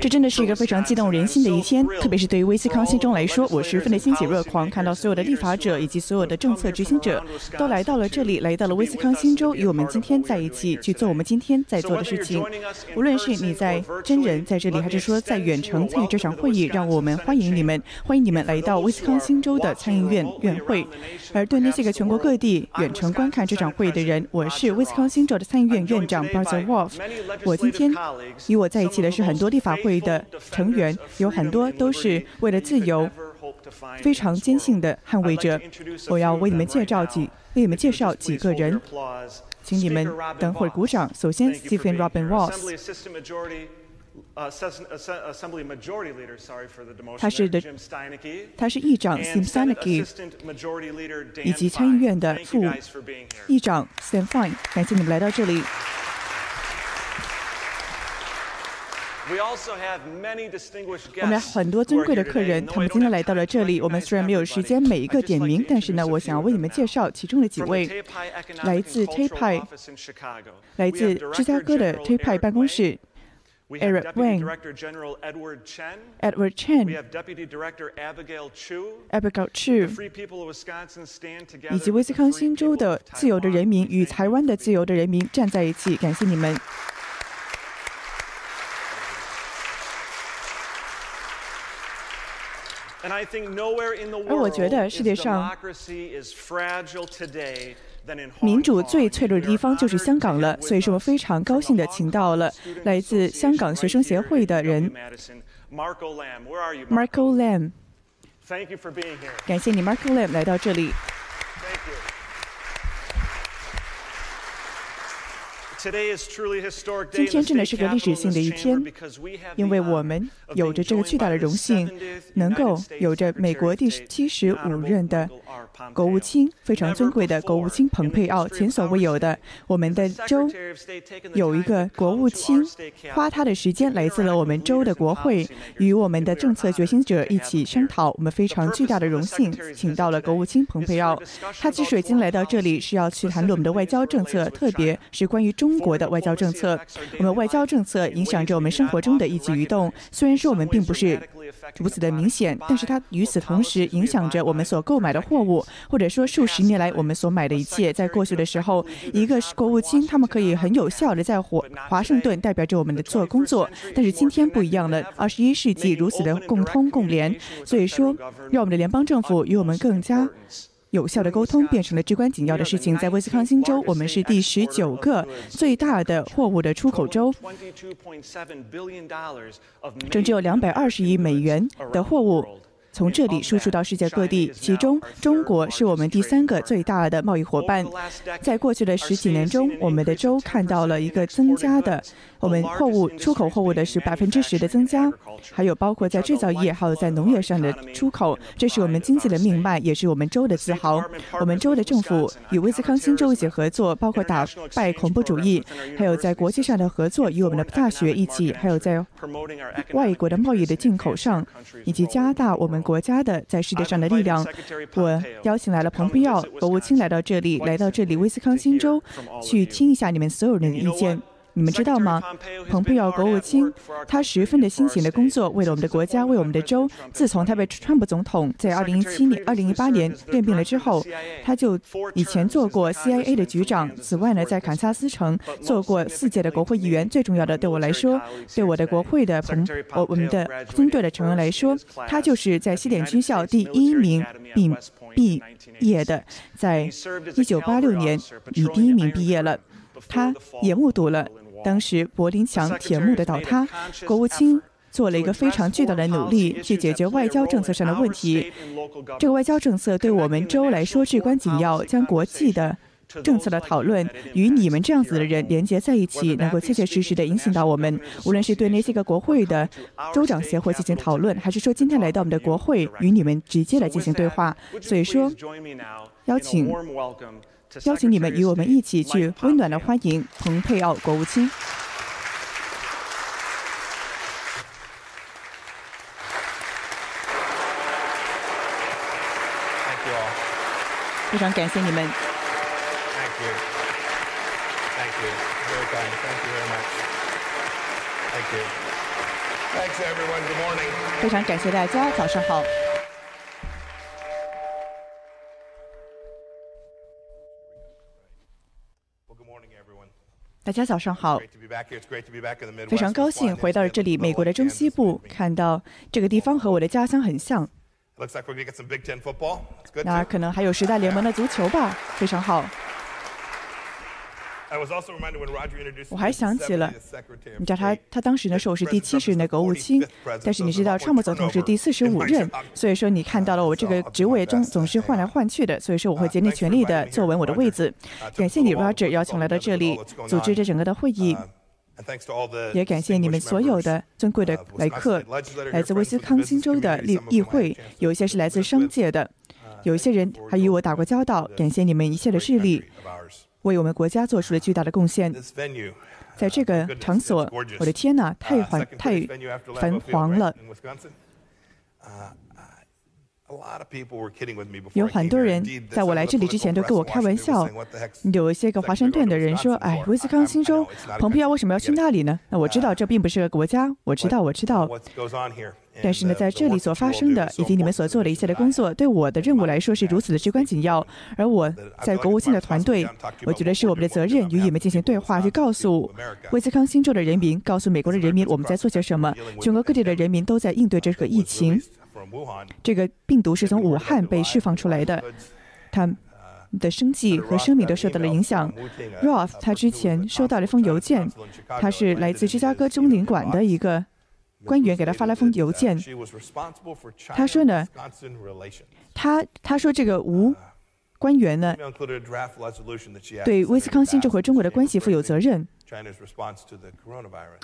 这真的是一个非常激动人心的一天，特别是对于威斯康星州来说，我十分的欣喜若狂，看到所有的立法者以及所有的政策执行者都来到了这里，来到了威斯康星州，与我们今天在一起去做我们今天在做的事情。无论是你在真人在这里，还是说在远程参与这场会议，让我们欢迎你们，欢迎你们来到威斯康星州的参议院院会。而对那些个全国各地远程观看这场会议的人，我是威斯康星州的参议院院长 b a r t h Wolf。我今天与我在一起的是很多立法会的成员，有很多都是为了自由非常坚信的捍卫者。我要为你们介绍几为你们介绍几个人，请你们等会儿鼓掌。首先，Stephen Robin Ross，他是的，他是议长 Sim Steinke，以及参议院的副议长 Stan Fine，感谢你们来到这里。我们有很多尊贵的客人，他们今天来到了这里。我们虽然没有时间每一个点名，但是呢，我想要为你们介绍其中的几位，来自 TAPI，来自芝加哥的 TAPI 办公室，Eric Wang，Edward Chen，Abigail Chu，以及威斯康星州的自由的人民与台湾的自由的人民站在一起，感谢你们。而我觉得世界上民主最脆弱的地方就是香港了，所以说我非常高兴的请到了来自香港学生协会的人，Marco Lam。感谢你，Marco Lam 来到这里。今天真的是个历史性的一天，因为我们有着这个巨大的荣幸，能够有着美国第七十五任的。国务卿非常尊贵的国务卿蓬佩奥，前所未有的，我们的州有一个国务卿，花他的时间来自了我们州的国会，与我们的政策决心者一起商讨。我们非常巨大的荣幸，请到了国务卿蓬佩奥。他之所以今来到这里，是要去谈论我们的外交政策，特别是关于中国的外交政策。我们外交政策影响着我们生活中的一举一动，虽然说我们并不是如此的明显，但是它与此同时影响着我们所购买的货物。或者说，数十年来我们所买的一切，在过去的时候，一个是国务卿，他们可以很有效的在华华盛顿代表着我们的做工作。但是今天不一样了，二十一世纪如此的共通共联，所以说，让我们的联邦政府与我们更加有效的沟通，变成了至关紧要的事情。在威斯康星州，我们是第十九个最大的货物的出口州，整只有两百二十亿美元的货物。从这里输出到世界各地，其中中国是我们第三个最大的贸易伙伴。在过去的十几年中，我们的州看到了一个增加的，我们货物出口货物的是百分之十的增加，还有包括在制造业还有在农业上的出口，这是我们经济的命脉，也是我们州的自豪。我们州的政府与威斯康星州一起合作，包括打败恐怖主义，还有在国际上的合作，与我们的大学一起，还有在外国的贸易的进口上，以及加大我们。国家的在世界上的力量，我邀请来了蓬佩奥国务卿来到这里，来到这里威斯康星州，去听一下你们所有人的意见。你们知道吗？蓬佩奥国务卿他十分的辛勤的工作，为了我们的国家，为我们的州。自从他被川普总统在二零一七年、二零一八年任命了之后，他就以前做过 CIA 的局长。此外呢，在堪萨斯城做过四届的国会议员。最重要的，对我来说，对我的国会的朋我我们的军队的成员来说，他就是在西点军校第一名毕毕业的，在一九八六年以第一名毕业了。他也目睹了。当时柏林墙铁幕的倒塌，国务卿做了一个非常巨大的努力去解决外交政策上的问题。这个外交政策对我们州来说至关紧要，将国际的政策的讨论与你们这样子的人连接在一起，能够切切实实的影响到我们。无论是对那些个国会的州长协会进行讨论，还是说今天来到我们的国会与你们直接来进行对话，所以说邀请。邀请你们与我们一起去温暖的欢迎蓬佩奥国务卿。非常感谢你们。非常感谢大家，早上好。大家早上好，非常高兴回到这里，美国的中西部，看到这个地方和我的家乡很像。那可能还有时代联盟的足球吧，非常好。我还想起了，你知道他，他当时呢是我是第七十任的国务卿，但是你知道，川普总统是第四十五任，所以说你看到了我这个职位中总是换来换去的，所以说我会竭尽全力的坐稳我的位子。感谢你，Roger，邀请来到这里组织这整个的会议，也感谢你们所有的尊贵的来客，来自威斯康星州的立议会，有一些是来自商界的，有一些人还与我打过交道，感谢你们一切的势力。为我们国家做出了巨大的贡献。在这个场所，我的天哪，太繁太繁华了。有很多人在我来这里之前都跟我开玩笑，有一些个华盛顿的人说：“哎，威斯康星州，蓬佩奥为什么要去那里呢？”那我知道这并不是个国家，我知道，我知道。但是呢，在这里所发生的，以及你们所做的一切的工作，对我的任务来说是如此的至关紧要。而我在国务卿的团队，我觉得是我们的责任与你们进行对话，去告诉威斯康星州的人民，告诉美国的人民，我们在做些什么。全国各地的人民都在应对这个疫情。这个病毒是从武汉被释放出来的，他的生计和生命都受到了影响。Roth 他之前收到了一封邮件，他是来自芝加哥中领馆的一个。官员给他发了封邮件，他说呢，他他说这个吴官员呢，对威斯康星州和中国的关系负有责任，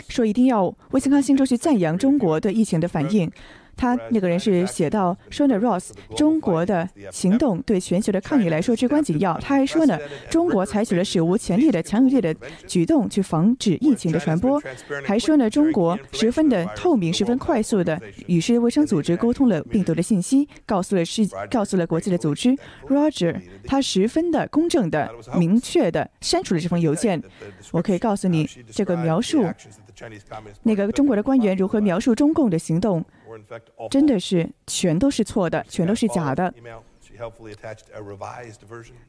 说一定要威斯康星州去赞扬中国对疫情的反应。他那个人是写到说呢，Ross，中国的行动对全球的抗议来说至关紧要。他还说呢，中国采取了史无前例的强有力的举动去防止疫情的传播。还说呢，中国十分的透明、十分快速的与世界卫生组织沟通了病毒的信息，告诉了世，告诉了国际的组织。Roger，他十分的公正的、明确的删除了这封邮件。我可以告诉你，这个描述。那个中国的官员如何描述中共的行动，真的是全都是错的，全都是假的。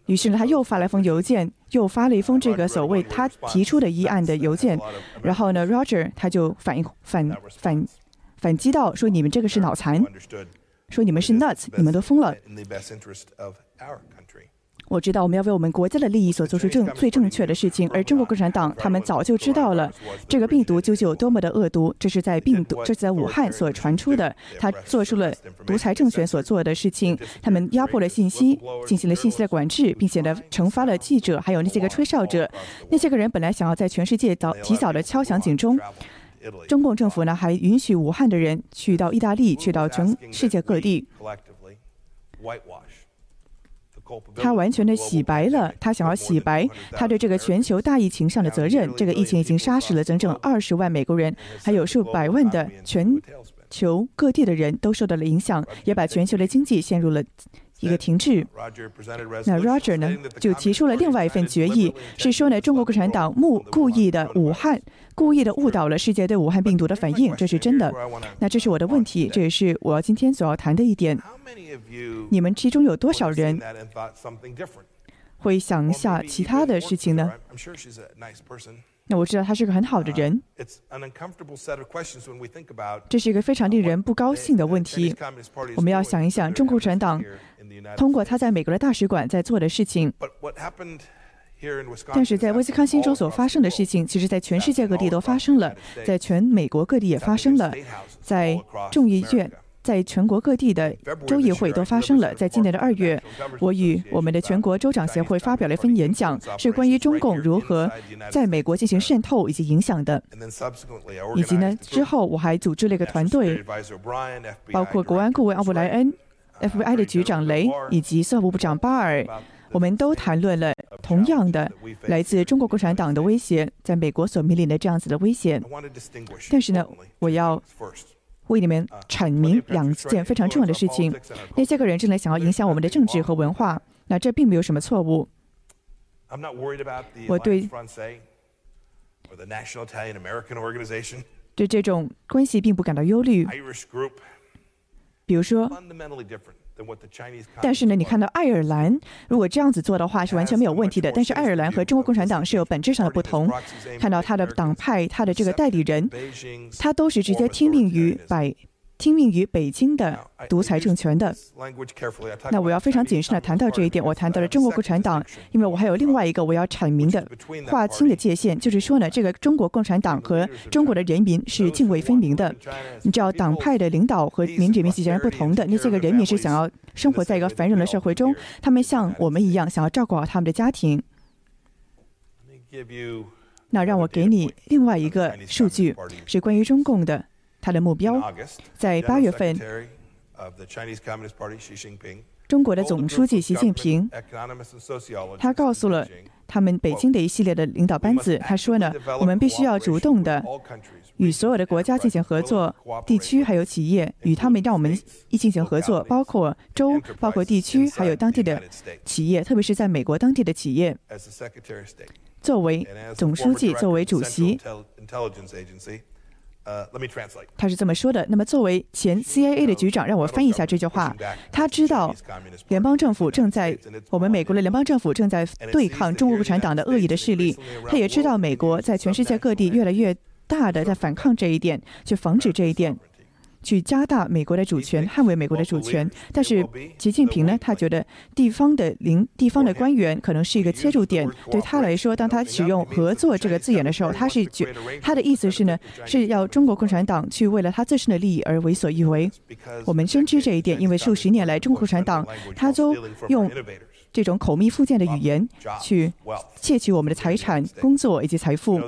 于是呢，他又发了封邮件，又发了一封这个所谓他提出的议案的邮件。然后呢，Roger 他就反应反反反击到说：“你们这个是脑残，说你们是 nuts，你们都疯了。”我知道我们要为我们国家的利益所做出正最正确的事情，而中国共产党他们早就知道了这个病毒究竟有多么的恶毒。这是在病毒，这是在武汉所传出的，他做出了独裁政权所做的事情。他们压迫了信息，进行了信息的管制，并且呢，惩罚了记者，还有那些个吹哨者。那些个人本来想要在全世界早提早的敲响警钟。中共政府呢，还允许武汉的人去到意大利，去到全世界各地。他完全的洗白了，他想要洗白他对这个全球大疫情上的责任。这个疫情已经杀死了整整二十万美国人，还有数百万的全球各地的人都受到了影响，也把全球的经济陷入了。一个停滞。那 Roger 呢，就提出了另外一份决议，是说呢，中国共产党目故意的武汉，故意的误导了世界对武汉病毒的反应，这是真的。那这是我的问题，这也是我今天所要谈的一点。你们其中有多少人会想一下其他的事情呢？那我知道他是个很好的人。这是一个非常令人不高兴的问题。我们要想一想，中国共产党通过他在美国的大使馆在做的事情。但是在威斯康星州所发生的事情，其实在全世界各地都发生了，在全美国各地也发生了，在众议院。在全国各地的州议会都发生了。在今年的二月，我与我们的全国州长协会发表了一份演讲，是关于中共如何在美国进行渗透以及影响的。以及呢，之后我还组织了一个团队，包括国安顾问奥布莱恩、FBI 的局长雷以及司法部部长巴尔，我们都谈论了同样的来自中国共产党的威胁，在美国所面临的这样子的危险。但是呢，我要。为你们阐明两件非常重要的事情。那些个人正在想要影响我们的政治和文化，那这并没有什么错误。我对对这种关系并不感到忧虑。比如说，但是呢，你看到爱尔兰如果这样子做的话是完全没有问题的。但是爱尔兰和中国共产党是有本质上的不同。看到他的党派，他的这个代理人，他都是直接听命于百。听命于北京的独裁政权的，那我要非常谨慎的谈到这一点。我谈到了中国共产党，因为我还有另外一个我要阐明的、划清的界限，就是说呢，这个中国共产党和中国的人民是泾渭分明的。你知道，党派的领导和民主民是截然不同的。那些个人民是想要生活在一个繁荣的社会中，他们像我们一样，想要照顾好他们的家庭。那让我给你另外一个数据，是关于中共的。他的目标在八月份，中国的总书记习近平，他告诉了他们北京的一系列的领导班子，他说呢，我们必须要主动的与所有的国家进行合作，地区还有企业与他们让我们一进行合作，包括州、包括地区还有当地的企业，特别是在美国当地的企业。作为总书记，作为主席。他是这么说的。那么，作为前 CIA 的局长，让我翻译一下这句话。他知道联邦政府正在我们美国的联邦政府正在对抗中国共产党的恶意的势力。他也知道美国在全世界各地越来越大的在反抗这一点，去防止这一点。去加大美国的主权，捍卫美国的主权。但是习近平呢，他觉得地方的领地方的官员可能是一个切入点。对他来说，当他使用“合作”这个字眼的时候，他是觉他的意思是呢，是要中国共产党去为了他自身的利益而为所欲为。我们深知这一点，因为数十年来，中国共产党他都用这种口蜜腹剑的语言去窃取我们的财产、工作以及财富。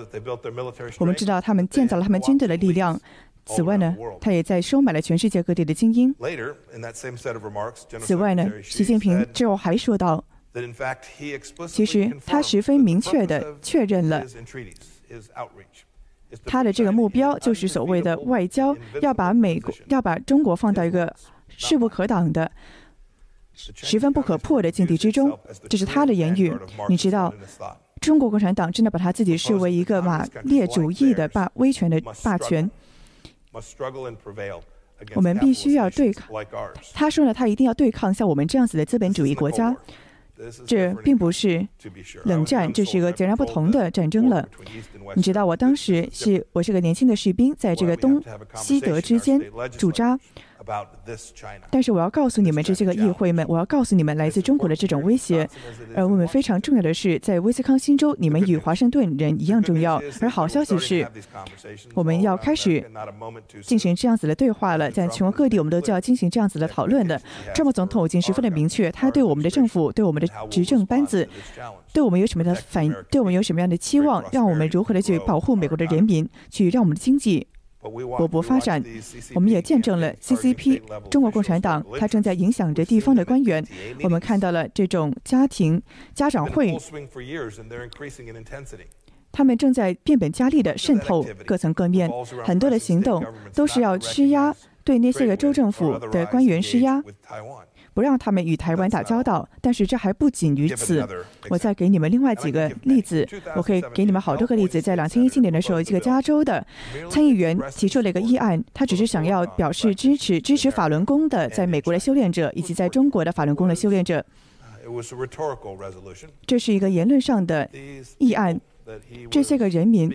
我们知道他们建造了他们军队的力量。此外呢，他也在收买了全世界各地的精英。此外呢，习近平之后还说到，其实他十分明确的确认了他的这个目标，就是所谓的外交，要把美国要把中国放到一个势不可挡的、十分不可破的境地之中。这是他的言语。你知道，中国共产党真的把他自己视为一个马列主义的霸威权的霸权。我们必须要对抗。他说呢，他一定要对抗像我们这样子的资本主义国家。这并不是冷战，这是一个截然不同的战争了。你知道，我当时是我是个年轻的士兵，在这个东西德之间驻扎。但是我要告诉你们这些个议会们，我要告诉你们来自中国的这种威胁。而我们非常重要的是，在威斯康星州，你们与华盛顿人一样重要。而好消息是，我们要开始进行这样子的对话了。在全国各地，我们都就要进行这样子的讨论的。这么总统已经十分的明确，他对我们的政府、对我们的执政班子、对我们有什么样的反、对我们有什么样的期望，让我们如何的去保护美国的人民，去让我们的经济。勃勃发展，我们也见证了 CCP 中国共产党，它正在影响着地方的官员。我们看到了这种家庭家长会，他们正在变本加厉的渗透各层各面，很多的行动都是要施压，对那些个州政府的官员施压。不让他们与台湾打交道，但是这还不仅于此。我再给你们另外几个例子，我可以给你们好多个例子。在两千一七年的时候，一个加州的参议员提出了一个议案，他只是想要表示支持支持法轮功的在美国的修炼者以及在中国的法轮功的修炼者。这是一个言论上的议案。这些个人民，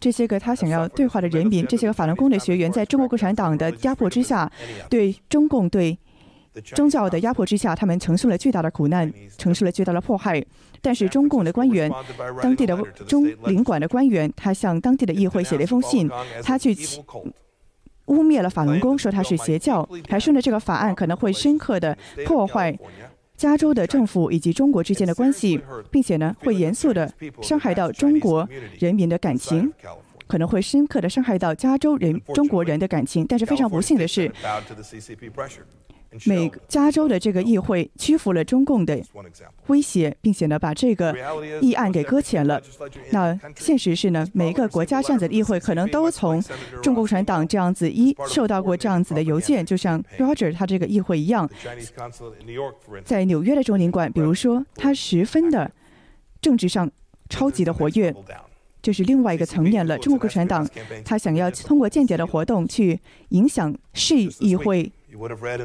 这些个他想要对话的人民，这些个法轮功的学员，在中国共产党的压迫之下，对中共对。宗教的压迫之下，他们承受了巨大的苦难，承受了巨大的迫害。但是中共的官员，当地的中领馆的官员，他向当地的议会写了一封信，他去污蔑了法轮功，说他是邪教，还说呢这个法案可能会深刻的破坏加州的政府以及中国之间的关系，并且呢会严肃的伤害到中国人民的感情，可能会深刻的伤害到加州人中国人的感情。但是非常不幸的是。美加州的这个议会屈服了中共的威胁，并且呢把这个议案给搁浅了。那现实是呢，每一个国家这样子的议会可能都从中国共产党这样子一受到过这样子的邮件，就像 Roger 他这个议会一样，在纽约的中领馆，比如说他十分的政治上超级的活跃。这是另外一个层面了。中国共产党他想要通过间谍的活动去影响市议会。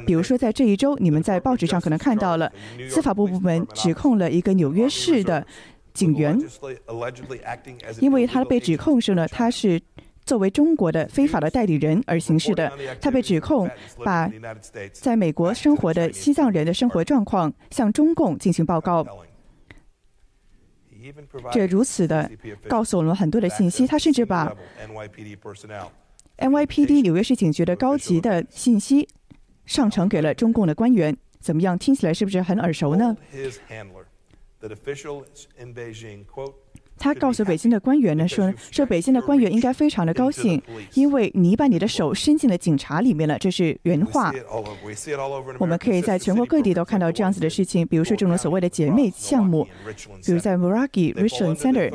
比如说，在这一周，你们在报纸上可能看到了，司法部部门指控了一个纽约市的警员，因为他被指控是呢，他是作为中国的非法的代理人而行事的。他被指控把在美国生活的西藏人的生活状况向中共进行报告。这如此的告诉我们很多的信息。他甚至把 NYPD 纽约市警局的高级的信息。上呈给了中共的官员，怎么样？听起来是不是很耳熟呢？他告诉北京的官员呢，说说北京的官员应该非常的高兴，因为你把你的手伸进了警察里面了，这是原话。我们可以在全国各地都看到这样子的事情，比如说这种所谓的姐妹项目，比如在 Muragi Richland Center。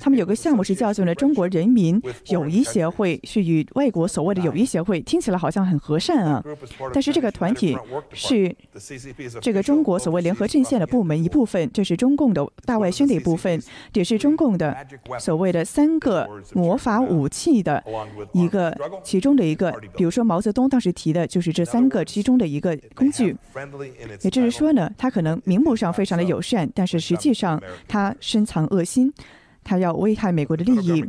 他们有个项目是叫做呢中国人民友谊协会，是与外国所谓的友谊协会，听起来好像很和善啊。但是这个团体是这个中国所谓联合阵线的部门一部分，这是中共的大外宣的一部分，也是中共的所谓的三个魔法武器的一个其中的一个。比如说毛泽东当时提的就是这三个其中的一个工具。也就是说呢，他可能名目上非常的友善，但是实际上他深藏恶心。他要危害美国的利益，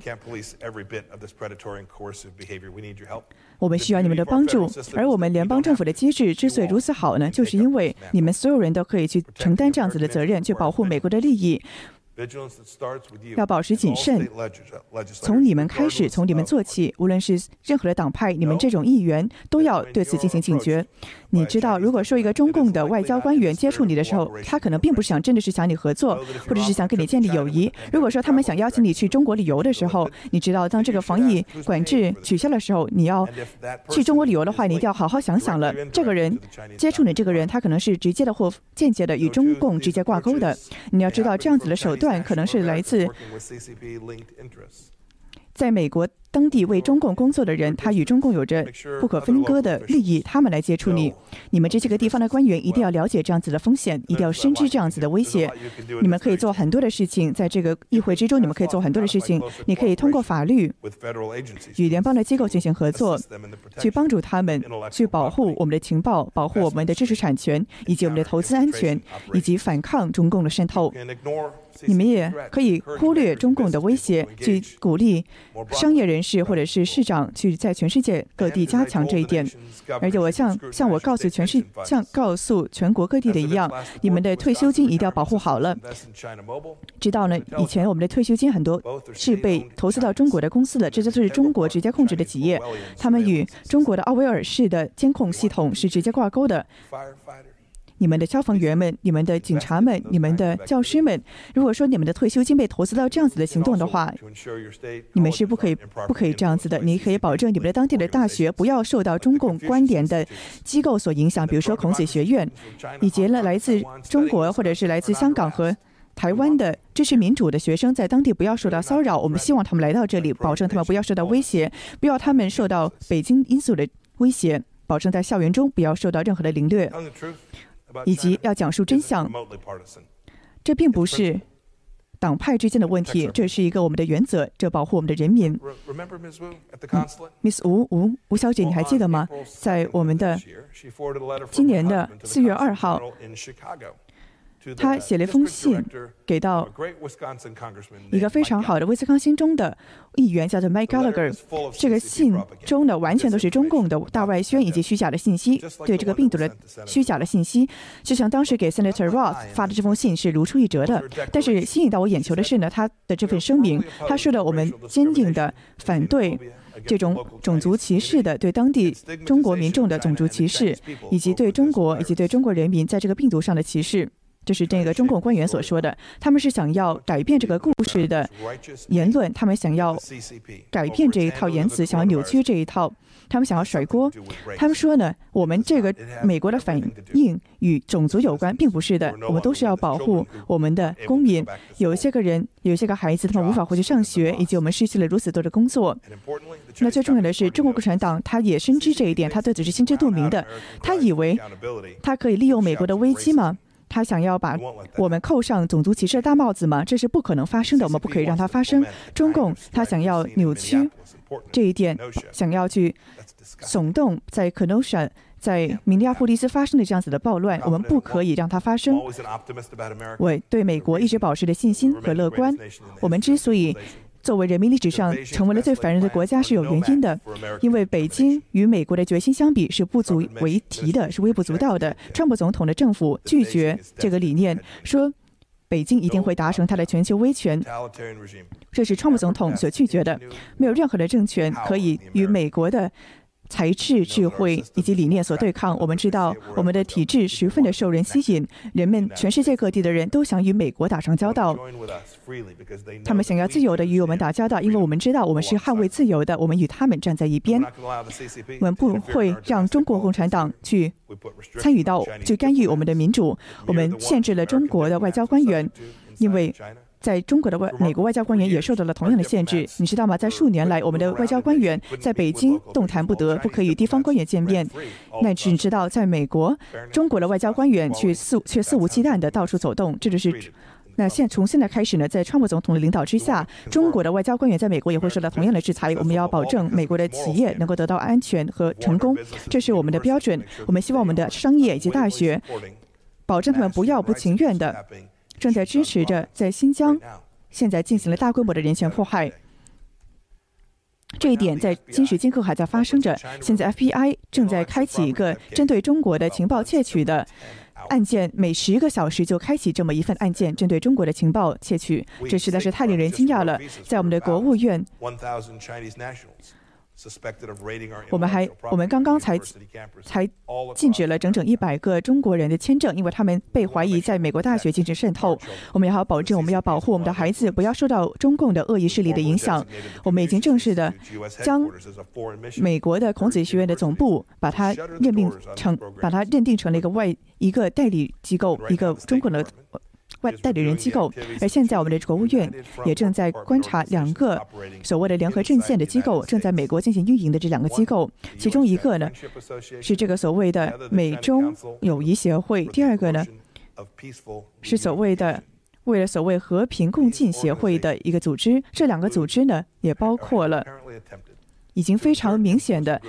我们需要你们的帮助。而我们联邦政府的机制之所以如此好呢，就是因为你们所有人都可以去承担这样子的责任，去保护美国的利益。要保持谨慎，从你们开始，从你们做起。无论是任何的党派，你们这种议员都要对此进行警觉。你知道，如果说一个中共的外交官员接触你的时候，他可能并不是想真的是想你合作，或者是想跟你建立友谊。如果说他们想邀请你去中国旅游的时候，你知道，当这个防疫管制取消的时候，你要去中国旅游的话，你一定要好好想想了。这个人接触你这个人，他可能是直接的或间接的与中共直接挂钩的。你要知道，这样子的手段可能是来自在美国。当地为中共工作的人，他与中共有着不可分割的利益，他们来接触你。你们这些个地方的官员一定要了解这样子的风险，一定要深知这样子的威胁。你们可以做很多的事情，在这个议会之中，你们可以做很多的事情。你可以通过法律与联邦的机构进行合作，去帮助他们去保护我们的情报，保护我们的知识产权，以及我们的投资安全，以及反抗中共的渗透。你们也可以忽略中共的威胁，去鼓励商业人。是，或者是市长去在全世界各地加强这一点，而且我像像我告诉全市像告诉全国各地的一样，你们的退休金一定要保护好了。知道呢，以前我们的退休金很多是被投资到中国的公司的，这就是中国直接控制的企业，他们与中国的奥威尔式的监控系统是直接挂钩的。你们的消防员们、你们的警察们、你们的教师们，如果说你们的退休金被投资到这样子的行动的话，你们是不可以、不可以这样子的。你可以保证你们的当地的大学不要受到中共关联的机构所影响，比如说孔子学院，以及呢来自中国或者是来自香港和台湾的支持民主的学生，在当地不要受到骚扰。我们希望他们来到这里，保证他们不要受到威胁，不要他们受到北京因素的威胁，保证在校园中不要受到任何的凌虐。以及要讲述真相，这并不是党派之间的问题，这是一个我们的原则，这保护我们的人民。Miss 吴吴吴小姐，你还记得吗？在我们的今年的四月二号。他写了一封信给到一个非常好的威斯康星州的议员，叫做 Mike Gallagher。这个信中的完全都是中共的大外宣以及虚假的信息，对这个病毒的虚假的信息，就像当时给 Senator Roth 发的这封信是如出一辙的。但是吸引到我眼球的是呢，他的这份声明，他说的我们坚定的反对这种种族歧视的，对当地中国民众的种族歧视，以及对中国以及对中国人民在这个病毒上的歧视。就是这个中共官员所说的，他们是想要改变这个故事的言论，他们想要改变这一套言辞，想要扭曲这一套，他们想要甩锅。他们说呢，我们这个美国的反应与种族有关，并不是的，我们都是要保护我们的公民。有一些个人，有一些个孩子，他们无法回去上学，以及我们失去了如此多的工作。那最重要的是，中国共产党他也深知这一点，他对此是心知肚明的。他以为他可以利用美国的危机吗？他想要把我们扣上种族歧视的大帽子吗？这是不可能发生的，我们不可以让它发生。中共他想要扭曲这一点，想要去耸动在 Kenosha、在明尼阿波利斯发生的这样子的暴乱，我们不可以让它发生。我对美国一直保持着信心和乐观。我们之所以作为人民历史上成为了最烦人的国家是有原因的，因为北京与美国的决心相比是不足为提的，是微不足道的。川普总统的政府拒绝这个理念，说北京一定会达成他的全球威权，这是川普总统所拒绝的。没有任何的政权可以与美国的。才智、智慧以及理念所对抗。我们知道，我们的体制十分的受人吸引，人们全世界各地的人都想与美国打上交道。他们想要自由的与我们打交道，因为我们知道我们是捍卫自由的。我们与他们站在一边，我们不会让中国共产党去参与到、去干预我们的民主。我们限制了中国的外交官员，因为。在中国的外美国外交官员也受到了同样的限制，你知道吗？在数年来，我们的外交官员在北京动弹不得，不可以与地方官员见面。那你知道在美国，中国的外交官员却肆却肆无忌惮的到处走动。这就是那现从现在开始呢，在川普总统的领导之下，中国的外交官员在美国也会受到同样的制裁。我们要保证美国的企业能够得到安全和成功，这是我们的标准。我们希望我们的商业以及大学保证他们不要不情愿的。正在支持着在新疆现在进行了大规模的人权迫害，这一点在今时今刻还在发生着。现在 FBI 正在开启一个针对中国的情报窃取的案件，每十个小时就开启这么一份案件，针对中国的情报窃取，这实在是太令人惊讶了。在我们的国务院。我们还，我们刚刚才才禁止了整整一百个中国人的签证，因为他们被怀疑在美国大学进行渗透。我们也要保证，我们要保护我们的孩子不要受到中共的恶意势力的影响。我们已经正式的将美国的孔子学院的总部把它任命成，把它认定成了一个外一个代理机构，一个中国的。外代理人机构，而现在我们的国务院也正在观察两个所谓的联合阵线的机构正在美国进行运营的这两个机构，其中一个呢是这个所谓的美中友谊协会，第二个呢是所谓的为了所谓和平共进协会的一个组织。这两个组织呢也包括了已经非常明显的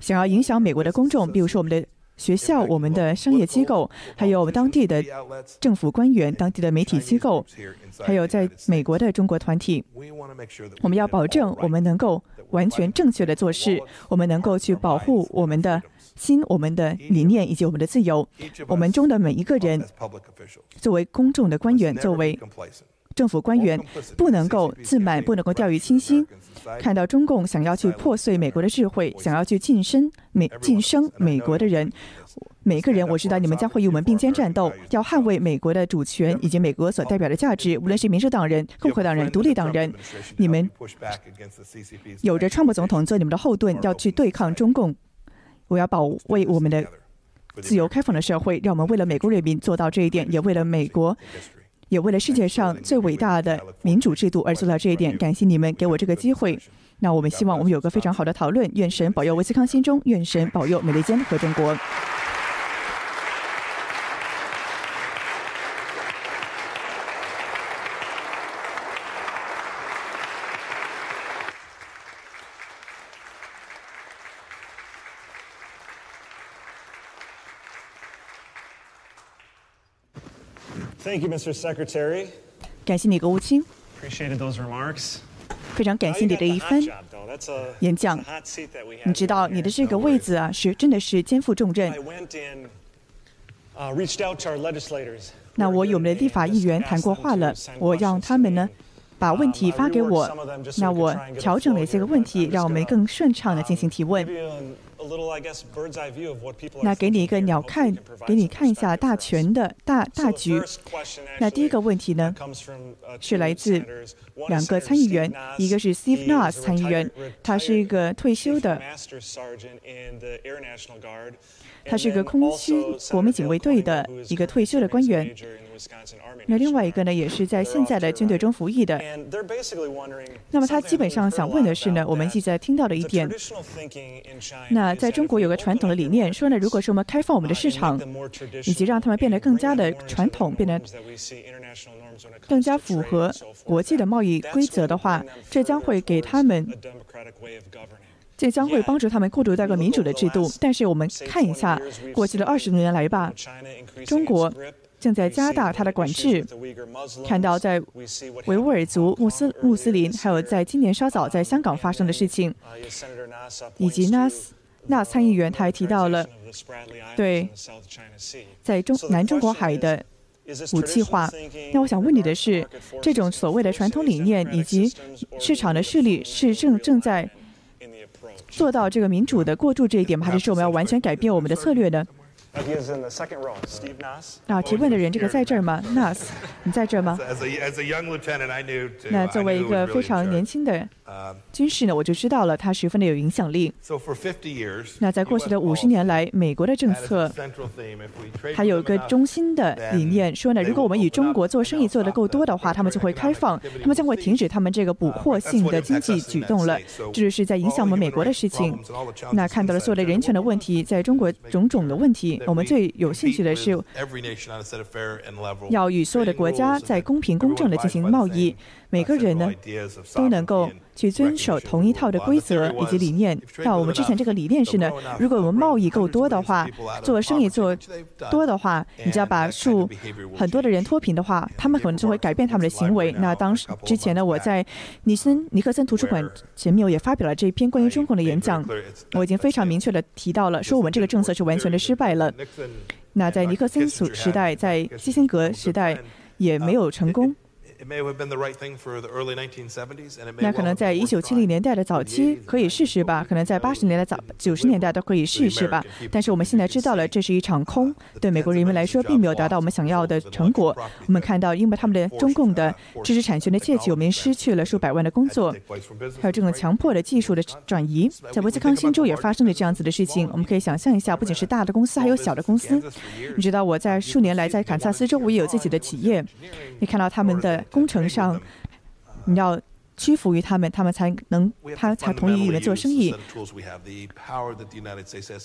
想要影响美国的公众，比如说我们的。学校、我们的商业机构，还有当地的政府官员、当地的媒体机构，还有在美国的中国团体，我们要保证我们能够完全正确的做事，我们能够去保护我们的心、我们的理念以及我们的自由。我们中的每一个人，作为公众的官员，作为。政府官员不能够自满，不能够掉以轻心。看到中共想要去破碎美国的智慧，想要去晋升美晋升美国的人，每个人，我知道你们将会与我们并肩战斗，要捍卫美国的主权以及美国所代表的价值。无论是民主党人、共和党人、独立党人，你们有着川普总统做你们的后盾，要去对抗中共。我要保卫我们的自由开放的社会，让我们为了美国人民做到这一点，也为了美国。也为了世界上最伟大的民主制度而做到这一点，感谢你们给我这个机会。那我们希望我们有个非常好的讨论。愿神保佑威斯康星中，愿神保佑美利坚和中国。Thank you, Mr. Secretary. 感谢你，国务卿。Appreciated those remarks. 非常感谢你的一番演讲。你知道，你的这个位子啊，是真的是肩负重任。那我与我们的立法议员谈过话了，我让他们呢把问题发给我。那我调整了一些个问题，让我们更顺畅的进行提问。那给你一个鸟看，给你看一下大全的大大局。那第一个问题呢，是来自两个参议员，一个是 Steve Noss 参议员，他是一个退休的。他是一个空军国民警卫队的一个退休的官员。那另外一个呢，也是在现在的军队中服役的。那么他基本上想问的是呢，我们现在听到的一点，那在中国有个传统的理念，说呢，如果是我们开放我们的市场，以及让他们变得更加的传统，变得更加符合国际的贸易规则的话，这将会给他们，这将会帮助他们过渡到一个民主的制度。但是我们看一下过去的二十多年来吧，中国正在加大它的管制。看到在维吾尔族穆斯穆斯林，还有在今年稍早在香港发生的事情，以及纳斯纳参议员他还提到了对在中南中国海的。武器化。那我想问你的是，这种所谓的传统理念以及市场的势力是正正在做到这个民主的过渡这一点吗？还是说我们要完全改变我们的策略呢？啊，提问的人这个在这儿吗？Nas，你在这儿吗？那作为一个非常年轻的军事呢，我就知道了他十分的有影响力。那在过去的五十年来，美国的政策还有一个中心的理念，说呢，如果我们与中国做生意做得够多的话，他们就会开放，他们将会停止他们这个捕获性的经济举动了。这就是在影响我们美国的事情。那看到了所有的人权的问题，在中国种种的问题。我们最有兴趣的是，要与所有的国家在公平公正的进行贸易。每个人呢都能够去遵守同一套的规则以及理念。那我们之前这个理念是呢，如果我们贸易够多的话，做生意做多的话，你只要把数很多的人脱贫的话，他们可能就会改变他们的行为。那当时之前呢，我在尼森尼克森图书馆前面，我也发表了这一篇关于中国的演讲。我已经非常明确的提到了，说我们这个政策是完全的失败了。那在尼克森时时代，在基辛格时代也没有成功。那可能在一九七零年代的早期可以试试吧，可能在八十年代早九十年代都可以试试吧。但是我们现在知道了，这是一场空，对美国人民来说并没有达到我们想要的成果。我们看到，因为他们的中共的知识产权的窃取，我们失去了数百万的工作，还有这种强迫的技术的转移，在威斯康星州也发生了这样子的事情。我们可以想象一下，不仅是大的公司，还有小的公司。你知道我在数年来在堪萨斯州，我也有自己的企业，你看到他们的。工程上，你要。屈服于他们，他们才能，他才同意与我们做生意。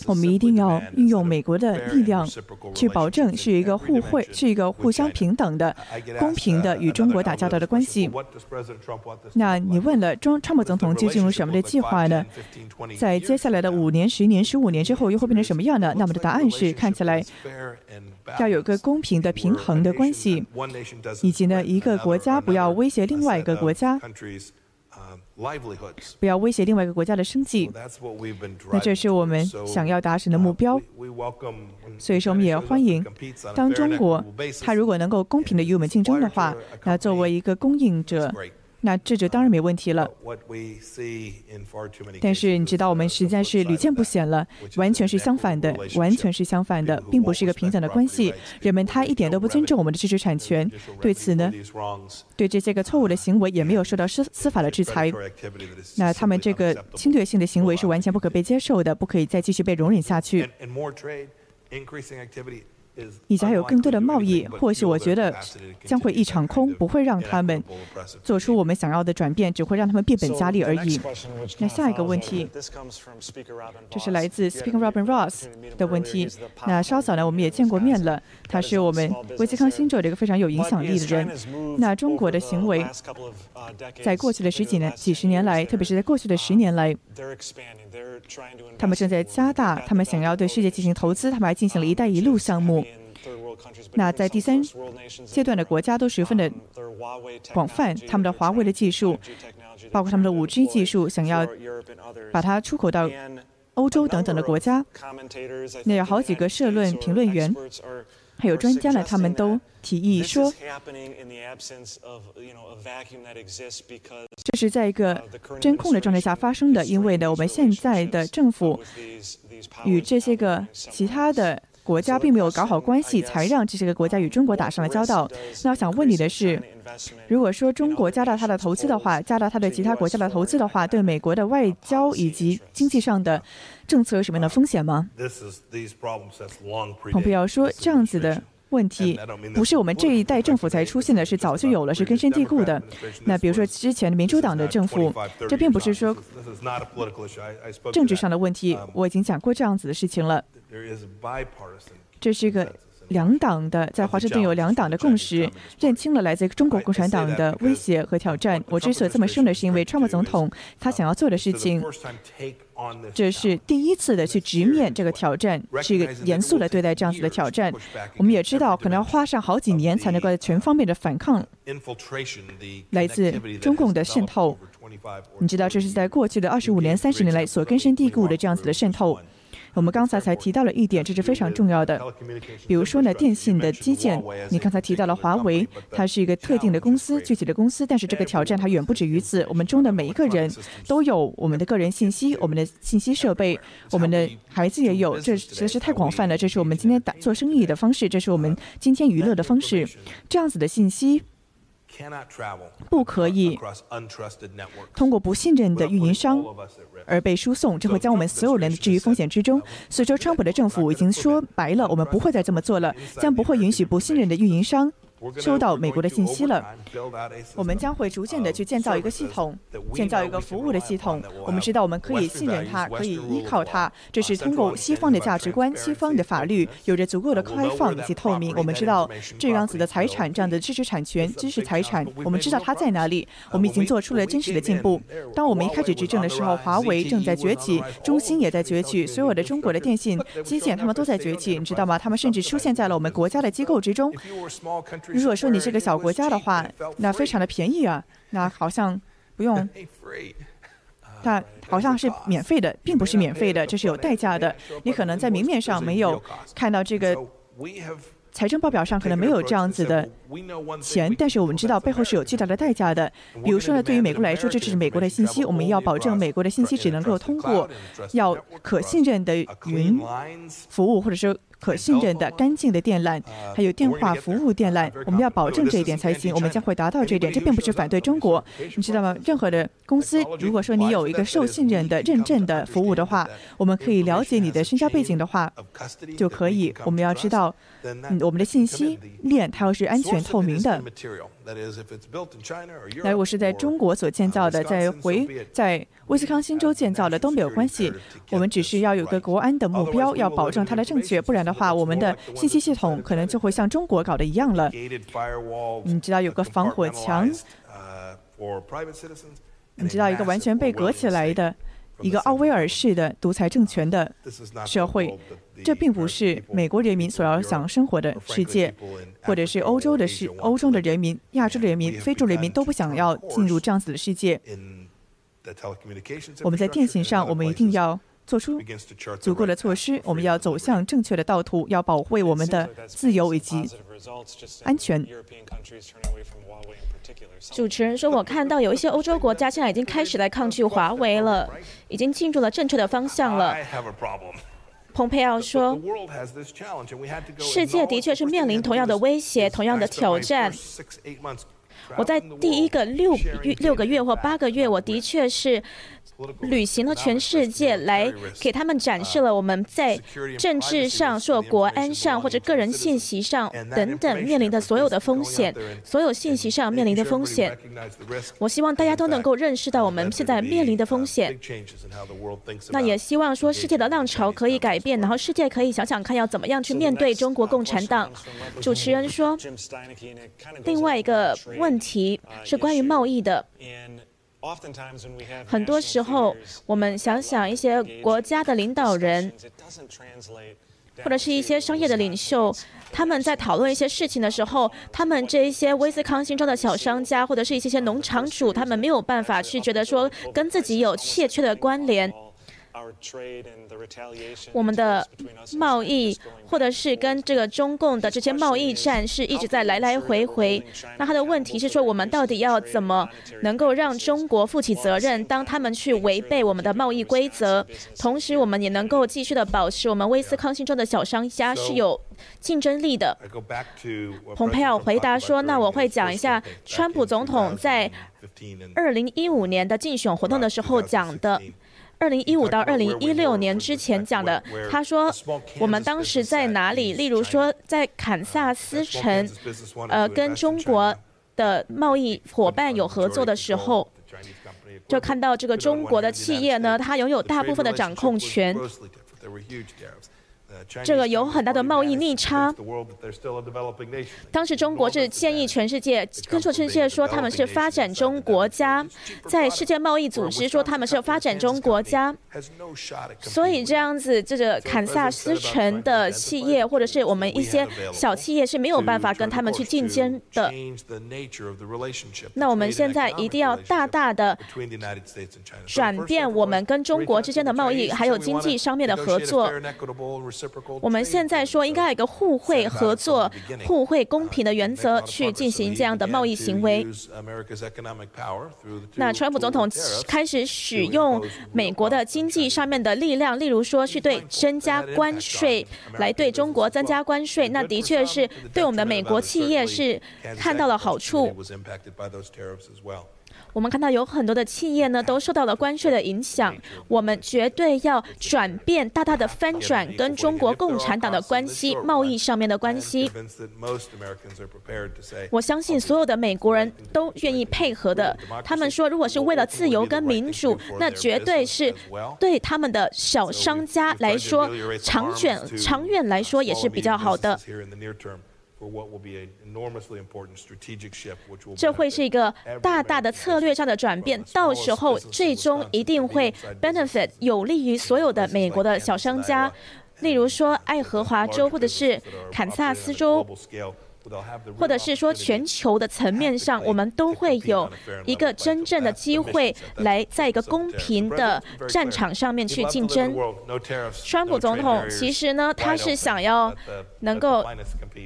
我们一定要运用美国的力量，去保证是一个互惠、是一个互相平等的、公平的与中国打交道的关系。那你问了，中川普总统究竟有什么的计划呢？在接下来的五年、十年、十五年之后，又会变成什么样呢？那么的答案是，看起来要有个公平的、平衡的关系，以及呢，一个国家不要威胁另外一个国家。不要威胁另外一个国家的生计，那这是我们想要达成的目标。所以说，我们也要欢迎当中国，它如果能够公平的与我们竞争的话，那作为一个供应者。那这就当然没问题了。但是你知道，我们实在是屡见不鲜了，完全是相反的，完全是相反的，并不是一个平等的关系。人们他一点都不尊重我们的知识产权，对此呢，对这些个错误的行为也没有受到司司法的制裁。那他们这个侵略性的行为是完全不可被接受的，不可以再继续被容忍下去。以及还有更多的贸易，或许我觉得将会一场空，不会让他们做出我们想要的转变，只会让他们变本加厉而已。那下一个问题，这是来自 Speaker Robin Ross 的问题。那稍早呢，我们也见过面了，他是我们威斯康星州的一个非常有影响力的人。那中国的行为，在过去的十几年、几十年来，特别是在过去的十年来，他们正在加大，他们想要对世界进行投资，他们还进行了一带一路项目。那在第三阶段的国家都十分的广泛，他们的华为的技术，包括他们的五 G 技术，想要把它出口到欧洲等等的国家。那有好几个社论评论员，还有专家呢，他们都提议说，这是在一个真空的状态下发生的，因为呢，我们现在的政府与这些个其他的。国家并没有搞好关系，才让这些个国家与中国打上了交道。那我想问你的是，如果说中国加大它的投资的话，加大它对其他国家的投资的话，对美国的外交以及经济上的政策有什么样的风险吗？蓬佩奥说，这样子的问题不是我们这一代政府才出现的，是早就有了，是根深蒂固的。那比如说之前的民主党的政府，这并不是说政治上的问题，我已经讲过这样子的事情了。这是一个两党的，在华盛顿有两党的共识，认清了来自中国共产党的威胁和挑战。我之所以这么说呢，是因为川普总统他想要做的事情。这是第一次的去直面这个挑战，是一个严肃的对待这样子的挑战。我们也知道，可能要花上好几年才能够全方面的反抗来自中共的渗透。你知道，这是在过去的二十五年、三十年来所根深蒂固的这样子的渗透。我们刚才才提到了一点，这是非常重要的。比如说呢，电信的基建，你刚才提到了华为，它是一个特定的公司，具体的公司，但是这个挑战它远不止于此。我们中的每一个人都有我们的个人信息，我们的信息设备，我们的孩子也有，这实在是太广泛了。这是我们今天打做生意的方式，这是我们今天娱乐的方式，这样子的信息。不可以通过不信任的运营商而被输送，这会将我们所有人置于风险之中。所以说，川普的政府已经说白了，我们不会再这么做了，将不会允许不信任的运营商。收到美国的信息了，我们将会逐渐的去建造一个系统，建造一个服务的系统。我们知道我们可以信任它，可以依靠它。这是通过西方的价值观、西方的法律，有着足够的开放以及透明。我们知道这样子的财产，这样的知识产权、知识财产，我们知道它在哪里。我们已经做出了真实的进步。当我们一开始执政的时候，华为正在崛起，中兴也在崛起，所有的中国的电信基建他们都在崛起，你知道吗？他们甚至出现在了我们国家的机构之中。如果说你是个小国家的话，那非常的便宜啊，那好像不用，那好像是免费的，并不是免费的，这是有代价的。你可能在明面上没有看到这个财政报表上可能没有这样子的钱，但是我们知道背后是有巨大的代价的。比如说呢，对于美国来说，这是美国的信息，我们要保证美国的信息只能够通过要可信任的云服务，或者是。可信任的、干净的电缆，还有电话服务电缆，我们要保证这一点才行。我们将会达到这一点。这并不是反对中国，你知道吗？任何的公司，如果说你有一个受信任的、认证的服务的话，我们可以了解你的身家背景的话，就可以。我们要知道，嗯，我们的信息链它要是安全透明的。那如果是在中国所建造的，在回在威斯康星州建造的都没有关系。我们只是要有个国安的目标，要保证它的正确，不然的话，我们的信息系统可能就会像中国搞的一样了。你知道有个防火墙，你知道一个完全被隔起来的。一个奥威尔式的独裁政权的社会，这并不是美国人民所要想生活的世界，或者是欧洲的世欧洲的人民、亚洲的人民、非洲人民都不想要进入这样子的世界。我们在电信上，我们一定要做出足够的措施，我们要走向正确的道途，要保护我们的自由以及安全。主持人说：“我看到有一些欧洲国家现在已经开始来抗拒华为了，已经进入了正确的方向了。”蓬佩奥说：“世界的确是面临同样的威胁，同样的挑战。我在第一个六六个月或八个月，我的确是。”旅行了全世界，来给他们展示了我们在政治上、说国安上或者个人信息上等等面临的所有的风险，所有信息上面临的风险。我希望大家都能够认识到我们现在面临的风险。那也希望说世界的浪潮可以改变，然后世界可以想想看要怎么样去面对中国共产党。主持人说，另外一个问题是关于贸易的。很多时候，我们想想一些国家的领导人，或者是一些商业的领袖，他们在讨论一些事情的时候，他们这一些威斯康星州的小商家，或者是一些些农场主，他们没有办法去觉得说跟自己有切缺的关联。我们的贸易，或者是跟这个中共的这些贸易战，是一直在来来回回。那他的问题是说，我们到底要怎么能够让中国负起责任？当他们去违背我们的贸易规则，同时我们也能够继续的保持我们威斯康星州的小商家是有竞争力的。蓬佩奥回答说：“那我会讲一下川普总统在二零一五年的竞选活动的时候讲的。”二零一五到二零一六年之前讲的。他说，我们当时在哪里？例如说，在堪萨斯城，呃，跟中国的贸易伙伴有合作的时候，就看到这个中国的企业呢，它拥有大部分的掌控权。这个有很大的贸易逆差。当时中国是建议全世界，跟全世界说他们是发展中国家，在世界贸易组织说他们是发展中国家。所以这样子，这个堪萨斯城的企业或者是我们一些小企业是没有办法跟他们去竞争的。那我们现在一定要大大的转变我们跟中国之间的贸易还有经济上面的合作。我们现在说应该有一个互惠合作、互惠公平的原则去进行这样的贸易行为。那川普总统开始使用美国的经济上面的力量，例如说是对增加关税来对中国增加关税，那的确是对我们的美国企业是看到了好处。我们看到有很多的企业呢，都受到了关税的影响。我们绝对要转变，大大的翻转跟中国共产党的关系，贸易上面的关系。我相信所有的美国人都愿意配合的。他们说，如果是为了自由跟民主，那绝对是对他们的小商家来说，长远长远来说也是比较好的。这会是一个大大的策略上的转变，到时候最终一定会 benefit 有利于所有的美国的小商家，例如说爱荷华州或者是堪萨斯州。或者是说，全球的层面上，我们都会有一个真正的机会，来在一个公平的战场上面去竞争。川普总统其实呢，他是想要能够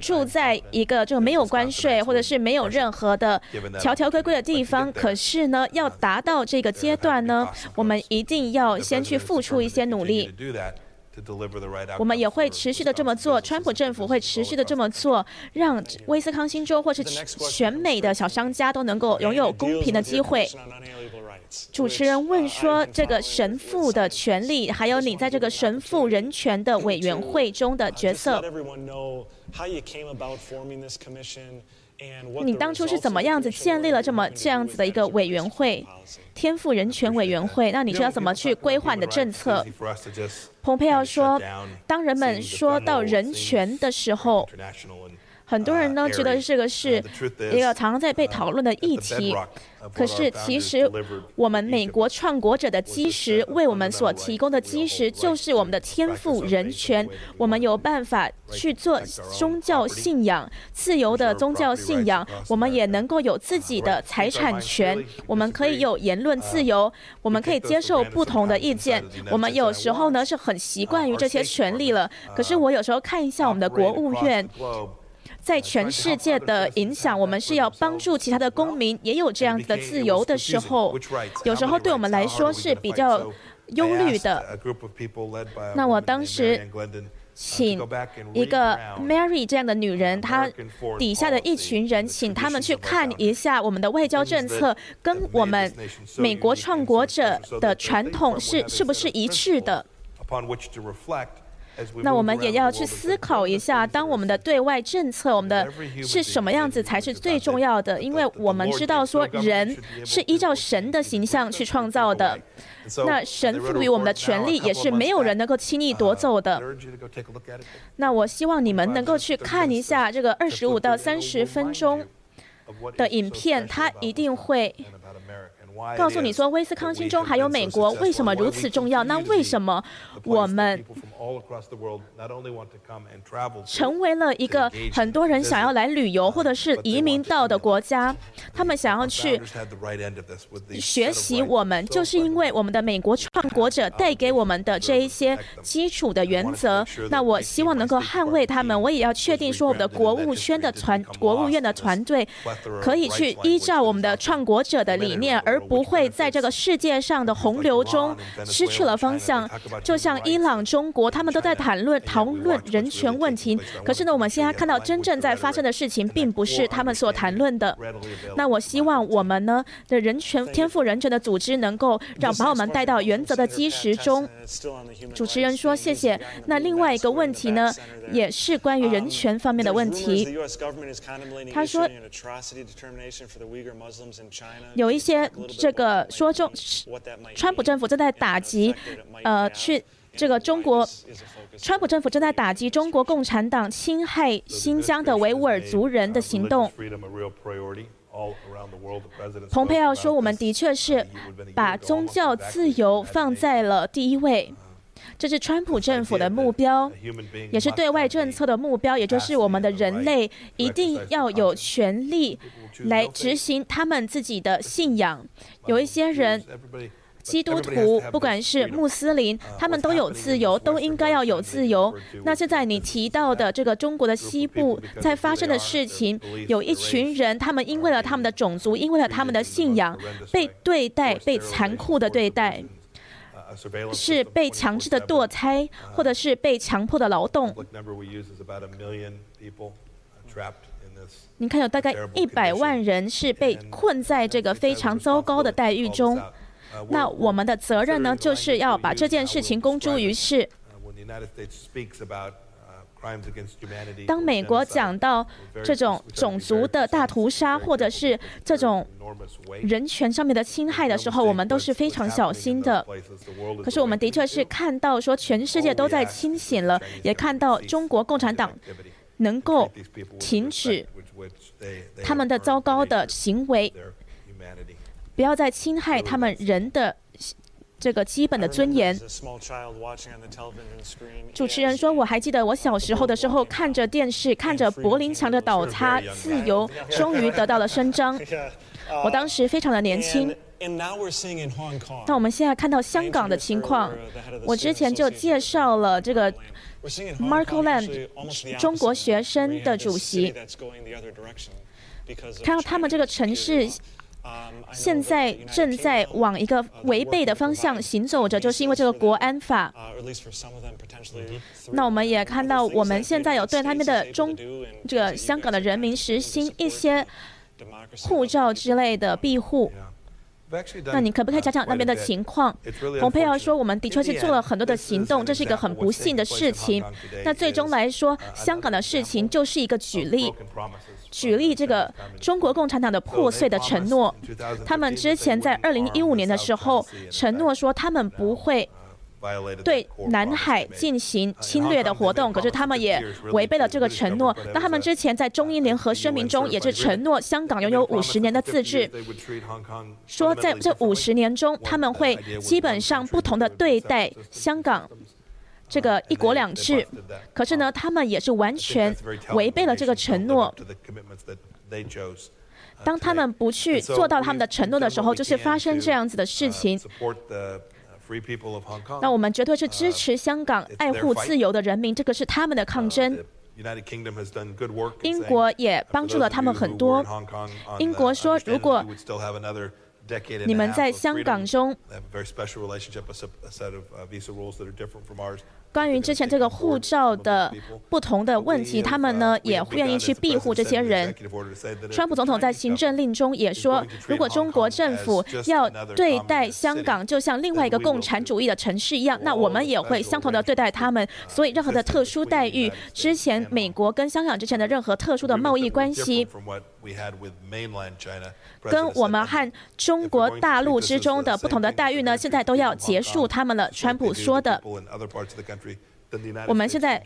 住在一个就没有关税，或者是没有任何的条条规规的地方。可是呢，要达到这个阶段呢，我们一定要先去付出一些努力。我们也会持续的这么做，川普政府会持续的这么做，让威斯康星州或是全美的小商家都能够拥有公平的机会。主持人问说：“这个神父的权利，还有你在这个神父人权的委员会中的角色。”你当初是怎么样子建立了这么这样子的一个委员会，天赋人权委员会？那你就要怎么去规划你的政策？蓬佩奥说，当人们说到人权的时候。很多人呢觉得这个是一个常常在被讨论的议题，可是其实我们美国创国者的基石为我们所提供的基石就是我们的天赋人权，我们有办法去做宗教信仰，自由的宗教信仰，我们也能够有自己的财产权，我们可以有言论自由，我们可以接受不同的意见，我们有时候呢是很习惯于这些权利了，可是我有时候看一下我们的国务院。在全世界的影响，我们是要帮助其他的公民也有这样子的自由的时候，有时候对我们来说是比较忧虑的。那我当时请一个 Mary 这样的女人，她底下的一群人，请他们去看一下我们的外交政策跟我们美国创国者的传统是是不是一致的。那我们也要去思考一下，当我们的对外政策，我们的是什么样子才是最重要的？因为我们知道说，人是依照神的形象去创造的，那神赋予我们的权利也是没有人能够轻易夺走的。那我希望你们能够去看一下这个二十五到三十分钟的影片，它一定会。告诉你说，威斯康星州还有美国为什么如此重要？那为什么我们成为了一个很多人想要来旅游或者是移民到的国家？他们想要去学习我们，就是因为我们的美国创国者带给我们的这一些基础的原则。那我希望能够捍卫他们，我也要确定说，我们的国务圈的团、国务院的团队可以去依照我们的创国者的理念，而不会在这个世界上的洪流中失去了方向。就像伊朗、中国，他们都在谈论讨论人权问题，可是呢，我们现在看到真正在发生的事情，并不是他们所谈论的。那我希望我们呢的人权、天赋人权的组织，能够让把我们带到原则的基石中。主持人说：“谢谢。”那另外一个问题呢，也是关于人权方面的问题。他说：“有一些这个说中，川普政府正在打击，呃，去这个中国，川普政府正在打击中国共产党侵害新疆的维吾尔族人的行动。”蓬佩奥说：“我们的确是把宗教自由放在了第一位。”这是川普政府的目标，也是对外政策的目标，也就是我们的人类一定要有权利来执行他们自己的信仰。有一些人，基督徒，不管是穆斯林，他们都有自由，都应该要有自由。那现在你提到的这个中国的西部在发生的事情，有一群人，他们因为了他们的种族，因为了他们的信仰，被对待，被残酷的对待。是被强制的堕胎，或者是被强迫的劳动。你看，有大概一百万人是被困在这个非常糟糕的待遇中。那我们的责任呢，就是要把这件事情公诸于世。当美国讲到这种种族的大屠杀，或者是这种人权上面的侵害的时候，我们都是非常小心的。可是我们的确是看到说，全世界都在清醒了，也看到中国共产党能够停止他们的糟糕的行为，不要再侵害他们人的。这个基本的尊严。主持人说：“我还记得我小时候的时候，看着电视，看着柏林墙的倒塌，自由终于得到了伸张。我当时非常的年轻。那我们现在看到香港的情况，我之前就介绍了这个 Marco Land 中国学生的主席，看到他们这个城市。”现在正在往一个违背的方向行走着，就是因为这个国安法。那我们也看到，我们现在有对他们的中这个香港的人民实行一些护照之类的庇护。那你可不可以讲讲那边的情况？蓬佩奥说，我们的确是做了很多的行动，这是一个很不幸的事情。那最终来说，香港的事情就是一个举例。举例这个中国共产党的破碎的承诺，他们之前在二零一五年的时候承诺说他们不会对南海进行侵略的活动，可是他们也违背了这个承诺。那他们之前在中英联合声明中也是承诺香港拥有五十年的自治，说在这五十年中他们会基本上不同的对待香港。这个一国两制，可是呢，他们也是完全违背了这个承诺。当他们不去做到他们的承诺的时候，就是发生这样子的事情。那我们绝对是支持香港、爱护自由的人民，这个是他们的抗争。英国也帮助了他们很多。英国说，如果你们在香港中。关于之前这个护照的不同的问题，他们呢也愿意去庇护这些人。川普总统在行政令中也说，如果中国政府要对待香港就像另外一个共产主义的城市一样，那我们也会相同的对待他们。所以，任何的特殊待遇，之前美国跟香港之前的任何特殊的贸易关系，跟我们和中国大陆之中的不同的待遇呢，现在都要结束他们了。川普说的。我们现在，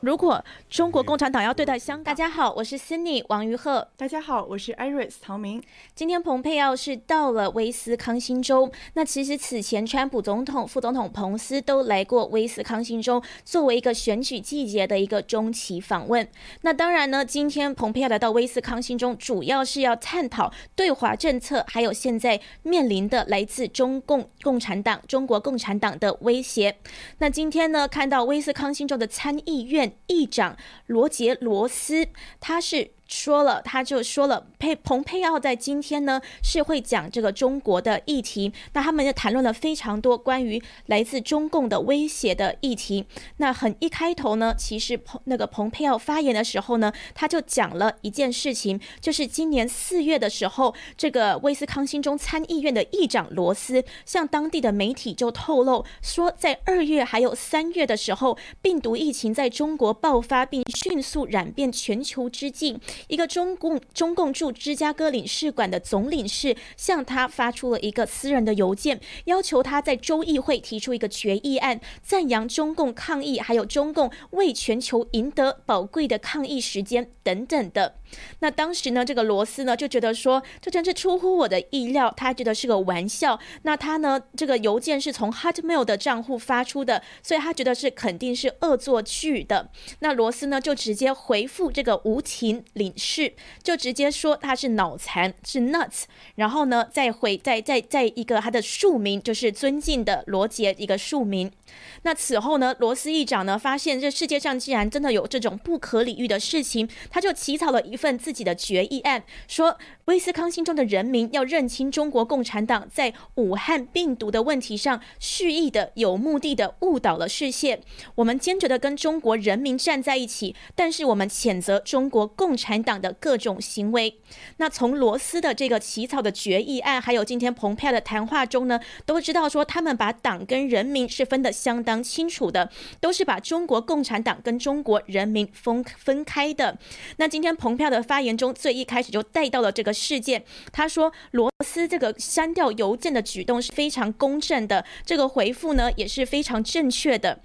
如果中国共产党要对待香港，大家好，我是 Cindy 王于鹤。大家好，我是 Iris 曹明。今天蓬佩奥是到了威斯康星州。那其实此前川普总统、副总统彭斯都来过威斯康星州，作为一个选举季节的一个中期访问。那当然呢，今天蓬佩奥来到威斯康星州，主要是要探讨对华政策，还有现在面临的来自中共共产党、中国共产党的威胁。那今天呢，看到。威斯康星州的参议院议长罗杰罗斯，他是说了，他就说了，佩蓬佩奥在今天呢是会讲这个中国的议题。那他们也谈论了非常多关于来自中共的威胁的议题。那很一开头呢，其实蓬那个蓬佩奥发言的时候呢，他就讲了一件事情，就是今年四月的时候，这个威斯康星州参议院的议长罗斯向当地的媒体就透露说，在二月还有三月的时候，病毒疫情在中国爆发并迅速染遍全球之际。一个中共中共驻芝加哥领事馆的总领事向他发出了一个私人的邮件，要求他在州议会提出一个决议案，赞扬中共抗议，还有中共为全球赢得宝贵的抗议时间等等的。那当时呢，这个罗斯呢就觉得说，这真是出乎我的意料，他觉得是个玩笑。那他呢，这个邮件是从 Hotmail 的账户发出的，所以他觉得是肯定是恶作剧的。那罗斯呢就直接回复这个无情领是，就直接说他是脑残，是 nuts。然后呢，再回再再再一个他的庶民，就是尊敬的罗杰一个庶民。那此后呢，罗斯议长呢发现这世界上竟然真的有这种不可理喻的事情，他就起草了一份自己的决议案，说威斯康星中的人民要认清中国共产党在武汉病毒的问题上蓄意的、有目的的误导了视线。我们坚决的跟中国人民站在一起，但是我们谴责中国共产党的各种行为。那从罗斯的这个起草的决议案，还有今天蓬佩奥的谈话中呢，都知道说他们把党跟人民是分得相当清楚的，都是把中国共产党跟中国人民分分开的。那今天蓬佩奥的发言中，最一开始就带到了这个事件。他说，罗斯这个删掉邮件的举动是非常公正的，这个回复呢也是非常正确的。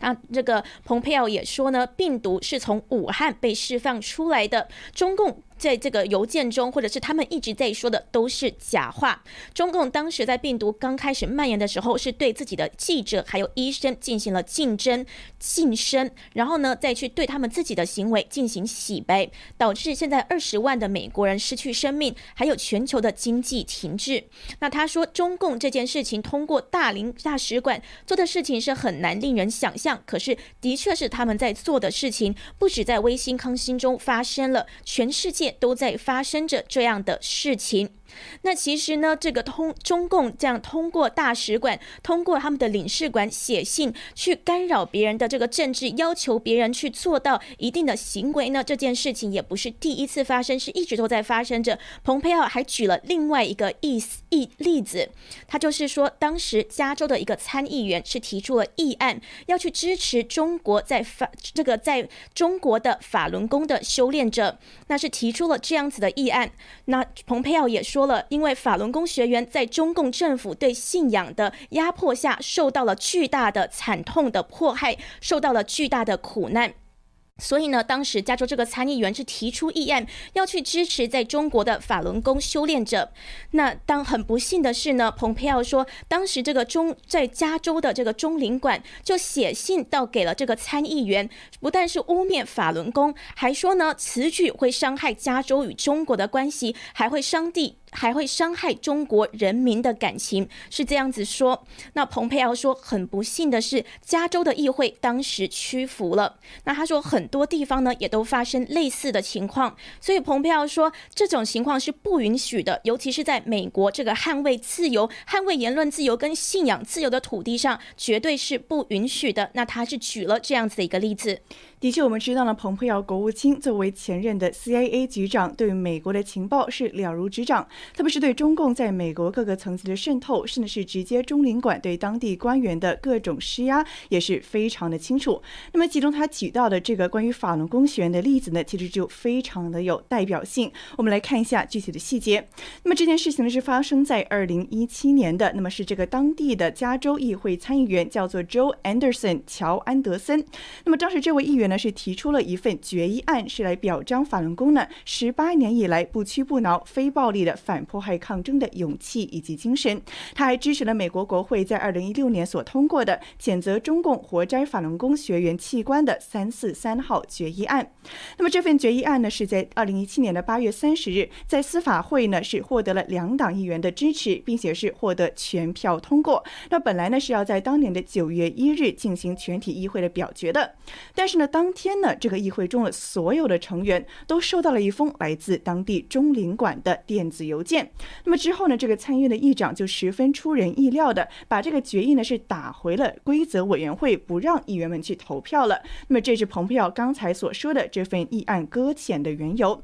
那这个蓬佩奥也说呢，病毒是从武汉被释放出来的，中共。在这个邮件中，或者是他们一直在说的都是假话。中共当时在病毒刚开始蔓延的时候，是对自己的记者还有医生进行了竞争、晋升，然后呢再去对他们自己的行为进行洗白，导致现在二十万的美国人失去生命，还有全球的经济停滞。那他说，中共这件事情通过大林大使馆做的事情是很难令人想象，可是的确是他们在做的事情，不止在微星康心中发生了，全世界。都在发生着这样的事情。那其实呢，这个通中共这样通过大使馆、通过他们的领事馆写信去干扰别人的这个政治，要求别人去做到一定的行为呢，这件事情也不是第一次发生，是一直都在发生着。蓬佩奥还举了另外一个意意例子，他就是说，当时加州的一个参议员是提出了议案，要去支持中国在法这个在中国的法轮功的修炼者，那是提出了这样子的议案。那蓬佩奥也说。说了，因为法轮功学员在中共政府对信仰的压迫下，受到了巨大的惨痛的迫害，受到了巨大的苦难。所以呢，当时加州这个参议员是提出议案，要去支持在中国的法轮功修炼者。那当很不幸的是呢，蓬佩奥说，当时这个中在加州的这个中领馆就写信到给了这个参议员，不但是污蔑法轮功，还说呢此举会伤害加州与中国的关系，还会伤地。还会伤害中国人民的感情，是这样子说。那蓬佩奥说，很不幸的是，加州的议会当时屈服了。那他说，很多地方呢也都发生类似的情况。所以蓬佩奥说，这种情况是不允许的，尤其是在美国这个捍卫自由、捍卫言论自由跟信仰自由的土地上，绝对是不允许的。那他是举了这样子的一个例子。的确，我们知道了，蓬佩奥国务卿作为前任的 CIA 局长，对美国的情报是了如指掌，特别是对中共在美国各个层级的渗透，甚至是直接中领馆对当地官员的各种施压，也是非常的清楚。那么，其中他举到的这个关于法轮功学员的例子呢，其实就非常的有代表性。我们来看一下具体的细节。那么这件事情呢，是发生在二零一七年的，那么是这个当地的加州议会参议员叫做 Joe Anderson 乔安德森。那么当时这位议员。呢是提出了一份决议案，是来表彰法轮功呢十八年以来不屈不挠、非暴力的反迫害抗争的勇气以及精神。他还支持了美国国会在二零一六年所通过的谴责中共活摘法轮功学员器官的三四三号决议案。那么这份决议案呢是在二零一七年的八月三十日在司法会呢是获得了两党议员的支持，并且是获得全票通过。那本来呢是要在当年的九月一日进行全体议会的表决的，但是呢。当天呢，这个议会中的所有的成员都收到了一封来自当地中领馆的电子邮件。那么之后呢，这个参议院的议长就十分出人意料的把这个决议呢是打回了规则委员会，不让议员们去投票了。那么这是蓬佩奥刚才所说的这份议案搁浅的缘由。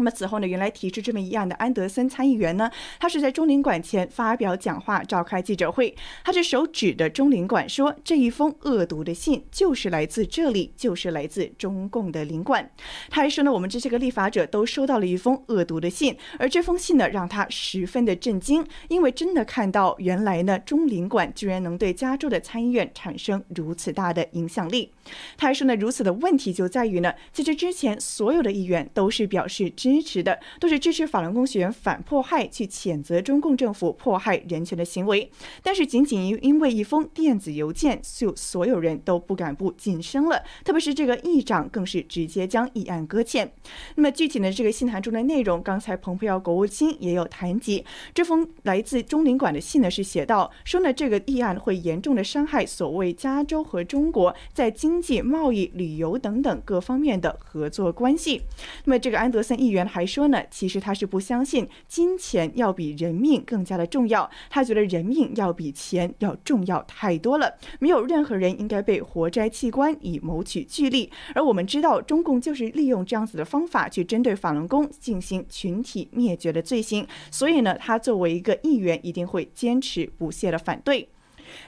那么此后呢，原来提出这么议案的安德森参议员呢，他是在中领馆前发表讲话，召开记者会，他是手指的中领馆说，这一封恶毒的信就是来自这里，就是来自中共的领馆。他还说呢，我们这些个立法者都收到了一封恶毒的信，而这封信呢，让他十分的震惊，因为真的看到原来呢，中领馆居然能对加州的参议院产生如此大的影响力。他还说呢，如此的问题就在于呢，在这之前，所有的议员都是表示。支持的都是支持法轮功学员反迫害，去谴责中共政府迫害人权的行为。但是仅仅因因为一封电子邮件，就所有人都不敢不晋升了。特别是这个议长，更是直接将议案搁浅。那么具体的这个信函中的内容，刚才蓬佩奥国务卿也有谈及。这封来自中领馆的信呢，是写到说呢，这个议案会严重的伤害所谓加州和中国在经济、贸易、旅游等等各方面的合作关系。那么这个安德森议员。还说呢，其实他是不相信金钱要比人命更加的重要，他觉得人命要比钱要重要太多了。没有任何人应该被活摘器官以谋取巨利，而我们知道中共就是利用这样子的方法去针对法轮功进行群体灭绝的罪行，所以呢，他作为一个议员一定会坚持不懈的反对。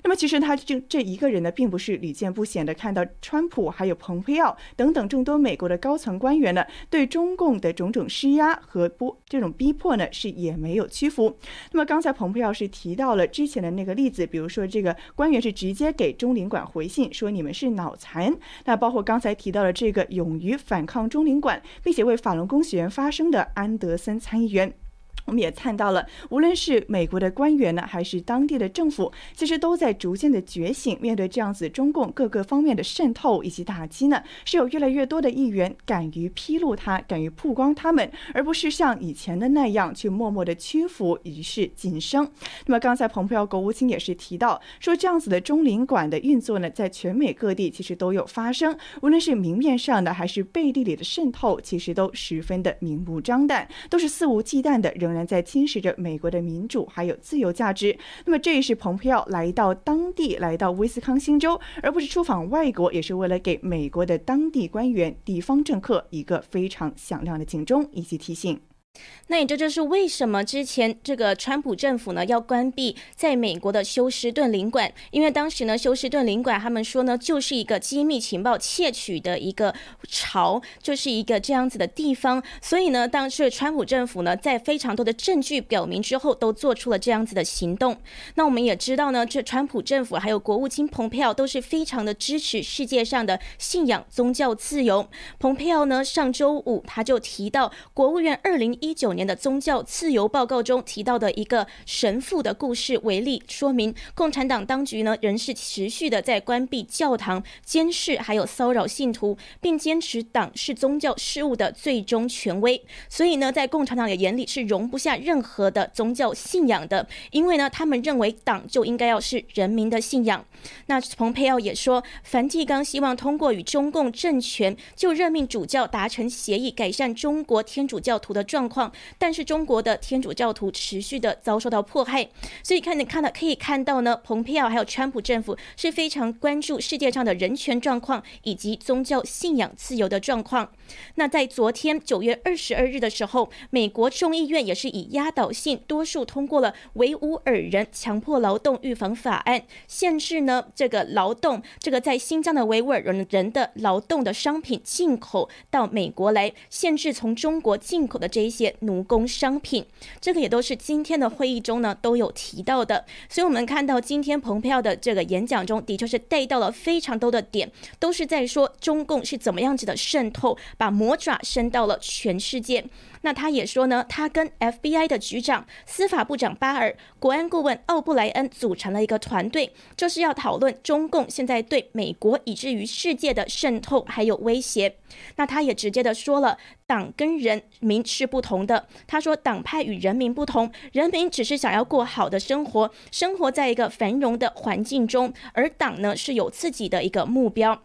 那么其实他这这一个人呢，并不是屡见不鲜的。看到川普还有蓬佩奥等等众多美国的高层官员呢，对中共的种种施压和不这种逼迫呢，是也没有屈服。那么刚才蓬佩奥是提到了之前的那个例子，比如说这个官员是直接给中领馆回信说你们是脑残。那包括刚才提到了这个勇于反抗中领馆，并且为法轮功学员发声的安德森参议员。我们也看到了，无论是美国的官员呢，还是当地的政府，其实都在逐渐的觉醒。面对这样子中共各个方面的渗透以及打击呢，是有越来越多的议员敢于披露他，敢于曝光他们，而不是像以前的那样去默默的屈服，于是晋升。那么刚才蓬佩奥国务卿也是提到说，这样子的中领馆的运作呢，在全美各地其实都有发生，无论是明面上的还是背地里的渗透，其实都十分的明目张胆，都是肆无忌惮的仍。然在侵蚀着美国的民主还有自由价值。那么，这也是蓬佩奥来到当地，来到威斯康星州，而不是出访外国，也是为了给美国的当地官员、地方政客一个非常响亮的警钟以及提醒。那也这就是为什么之前这个川普政府呢要关闭在美国的休斯顿领馆，因为当时呢休斯顿领馆他们说呢就是一个机密情报窃取的一个巢，就是一个这样子的地方，所以呢当时川普政府呢在非常多的证据表明之后，都做出了这样子的行动。那我们也知道呢，这川普政府还有国务卿蓬佩奥都是非常的支持世界上的信仰宗教自由。蓬佩奥呢上周五他就提到国务院二零。一九年的宗教自由报告中提到的一个神父的故事为例，说明共产党当局呢仍是持续的在关闭教堂、监视还有骚扰信徒，并坚持党是宗教事务的最终权威。所以呢，在共产党的眼里是容不下任何的宗教信仰的，因为呢，他们认为党就应该要是人民的信仰。那蓬佩奥也说，梵蒂冈希望通过与中共政权就任命主教达成协议，改善中国天主教徒的状。况，但是中国的天主教徒持续的遭受到迫害，所以看你看到可以看到呢，蓬佩奥还有川普政府是非常关注世界上的人权状况以及宗教信仰自由的状况。那在昨天九月二十二日的时候，美国众议院也是以压倒性多数通过了维吾尔人强迫劳动预防法案，限制呢这个劳动这个在新疆的维吾尔人人的劳动的商品进口到美国来，限制从中国进口的这一些。些奴工商品，这个也都是今天的会议中呢都有提到的。所以，我们看到今天蓬佩奥的这个演讲中，的确是带到了非常多的点，都是在说中共是怎么样子的渗透，把魔爪伸到了全世界。那他也说呢，他跟 FBI 的局长、司法部长巴尔、国安顾问奥布莱恩组成了一个团队，就是要讨论中共现在对美国以至于世界的渗透还有威胁。那他也直接的说了，党跟人民是不同的。他说，党派与人民不同，人民只是想要过好的生活，生活在一个繁荣的环境中，而党呢是有自己的一个目标。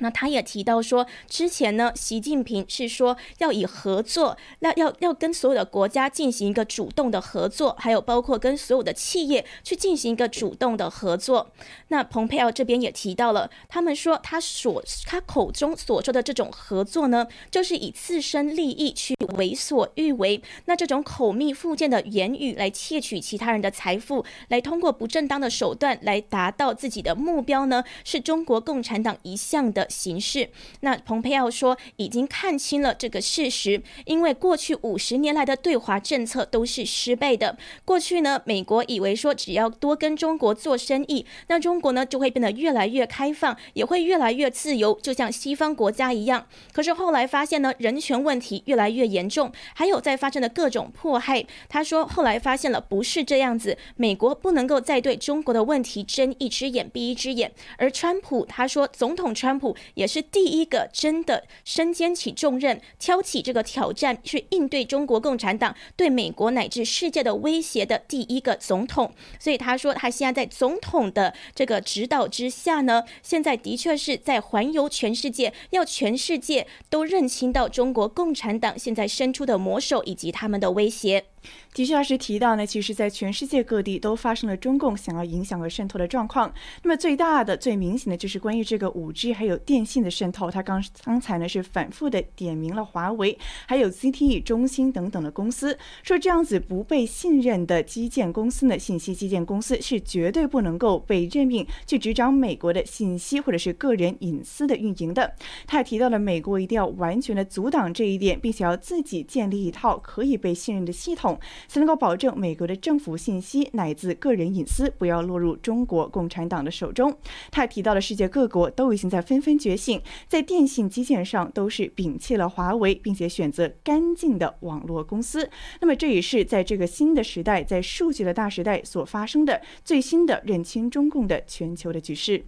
那他也提到说，之前呢，习近平是说要以合作，那要要跟所有的国家进行一个主动的合作，还有包括跟所有的企业去进行一个主动的合作。那蓬佩奥这边也提到了，他们说他所他口中所说的这种合作呢，就是以自身利益去为所欲为。那这种口蜜腹剑的言语来窃取其他人的财富，来通过不正当的手段来达到自己的目标呢，是中国共产党一向的。形式，那蓬佩奥说已经看清了这个事实，因为过去五十年来的对华政策都是失败的。过去呢，美国以为说只要多跟中国做生意，那中国呢就会变得越来越开放，也会越来越自由，就像西方国家一样。可是后来发现呢，人权问题越来越严重，还有在发生的各种迫害。他说后来发现了不是这样子，美国不能够再对中国的问题睁一只眼闭一只眼。而川普他说，总统川普。也是第一个真的身兼起重任、挑起这个挑战，去应对中国共产党对美国乃至世界的威胁的第一个总统。所以他说，他现在在总统的这个指导之下呢，现在的确是在环游全世界，要全世界都认清到中国共产党现在伸出的魔手以及他们的威胁。的确，老师提到呢，其实，在全世界各地都发生了中共想要影响和渗透的状况。那么，最大的、最明显的就是关于这个五 G 还有电信的渗透。他刚刚才呢是反复的点名了华为、还有 CTE、中兴等等的公司，说这样子不被信任的基建公司呢，信息基建公司是绝对不能够被任命去执掌美国的信息或者是个人隐私的运营的。他也提到了美国一定要完全的阻挡这一点，并且要自己建立一套可以被信任的系统。才能够保证美国的政府信息乃至个人隐私不要落入中国共产党的手中。他还提到了世界各国都已经在纷纷觉醒，在电信基建上都是摒弃了华为，并且选择干净的网络公司。那么这也是在这个新的时代，在数据的大时代所发生的最新的认清中共的全球的局势。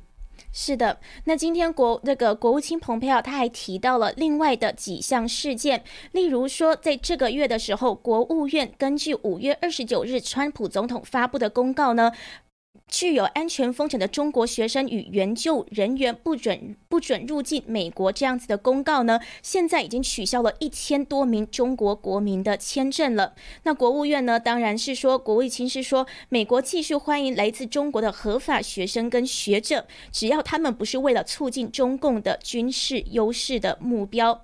是的，那今天国那个国务卿蓬佩奥他还提到了另外的几项事件，例如说，在这个月的时候，国务院根据五月二十九日川普总统发布的公告呢。具有安全风险的中国学生与援救人员不准不准入境美国这样子的公告呢，现在已经取消了一千多名中国国民的签证了。那国务院呢，当然是说，国务卿是说，美国继续欢迎来自中国的合法学生跟学者，只要他们不是为了促进中共的军事优势的目标。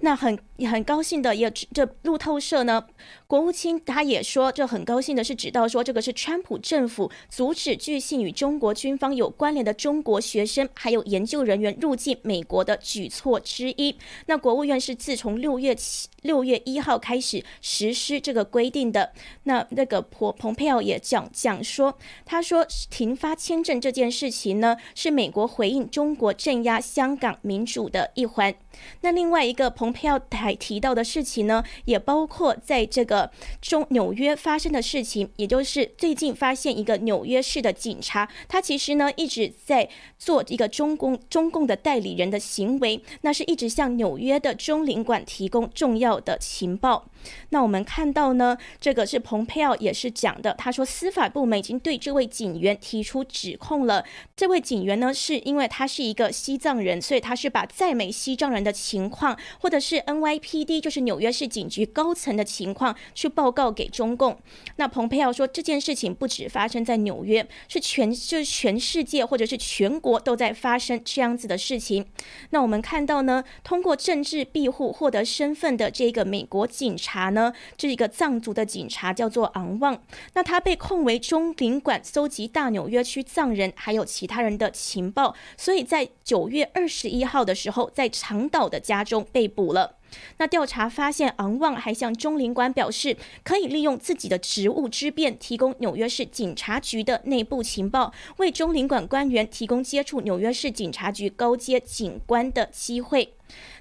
那很很高兴的，也这路透社呢，国务卿他也说，这很高兴的是，指到说这个是川普政府阻止据信与中国军方有关联的中国学生还有研究人员入境美国的举措之一。那国务院是自从六月七六月一号开始实施这个规定的。那那个彭蓬佩奥也讲讲说，他说停发签证这件事情呢，是美国回应中国镇压香港民主的一环。那另外一个蓬佩奥台提到的事情呢，也包括在这个中纽约发生的事情，也就是最近发现一个纽约市的警察，他其实呢一直在做一个中共中共的代理人的行为，那是一直向纽约的中领馆提供重要的情报。那我们看到呢，这个是蓬佩奥也是讲的，他说司法部门已经对这位警员提出指控了。这位警员呢，是因为他是一个西藏人，所以他是把在美西藏人的情况，或者是 NYPD 就是纽约市警局高层的情况去报告给中共。那蓬佩奥说这件事情不止发生在纽约，是全就是全世界或者是全国都在发生这样子的事情。那我们看到呢，通过政治庇护获得身份的这个美国警察。查呢，这一个藏族的警察叫做昂旺，那他被控为中领馆搜集大纽约区藏人还有其他人的情报，所以在九月二十一号的时候，在长岛的家中被捕了。那调查发现，昂旺还向中领馆表示，可以利用自己的职务之便，提供纽约市警察局的内部情报，为中领馆官员提供接触纽约市警察局高阶警官的机会。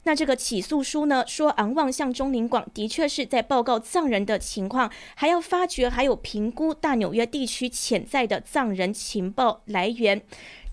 那这个起诉书呢，说昂旺向中领馆的确是在报告藏人的情况，还要发掘还有评估大纽约地区潜在的藏人情报来源。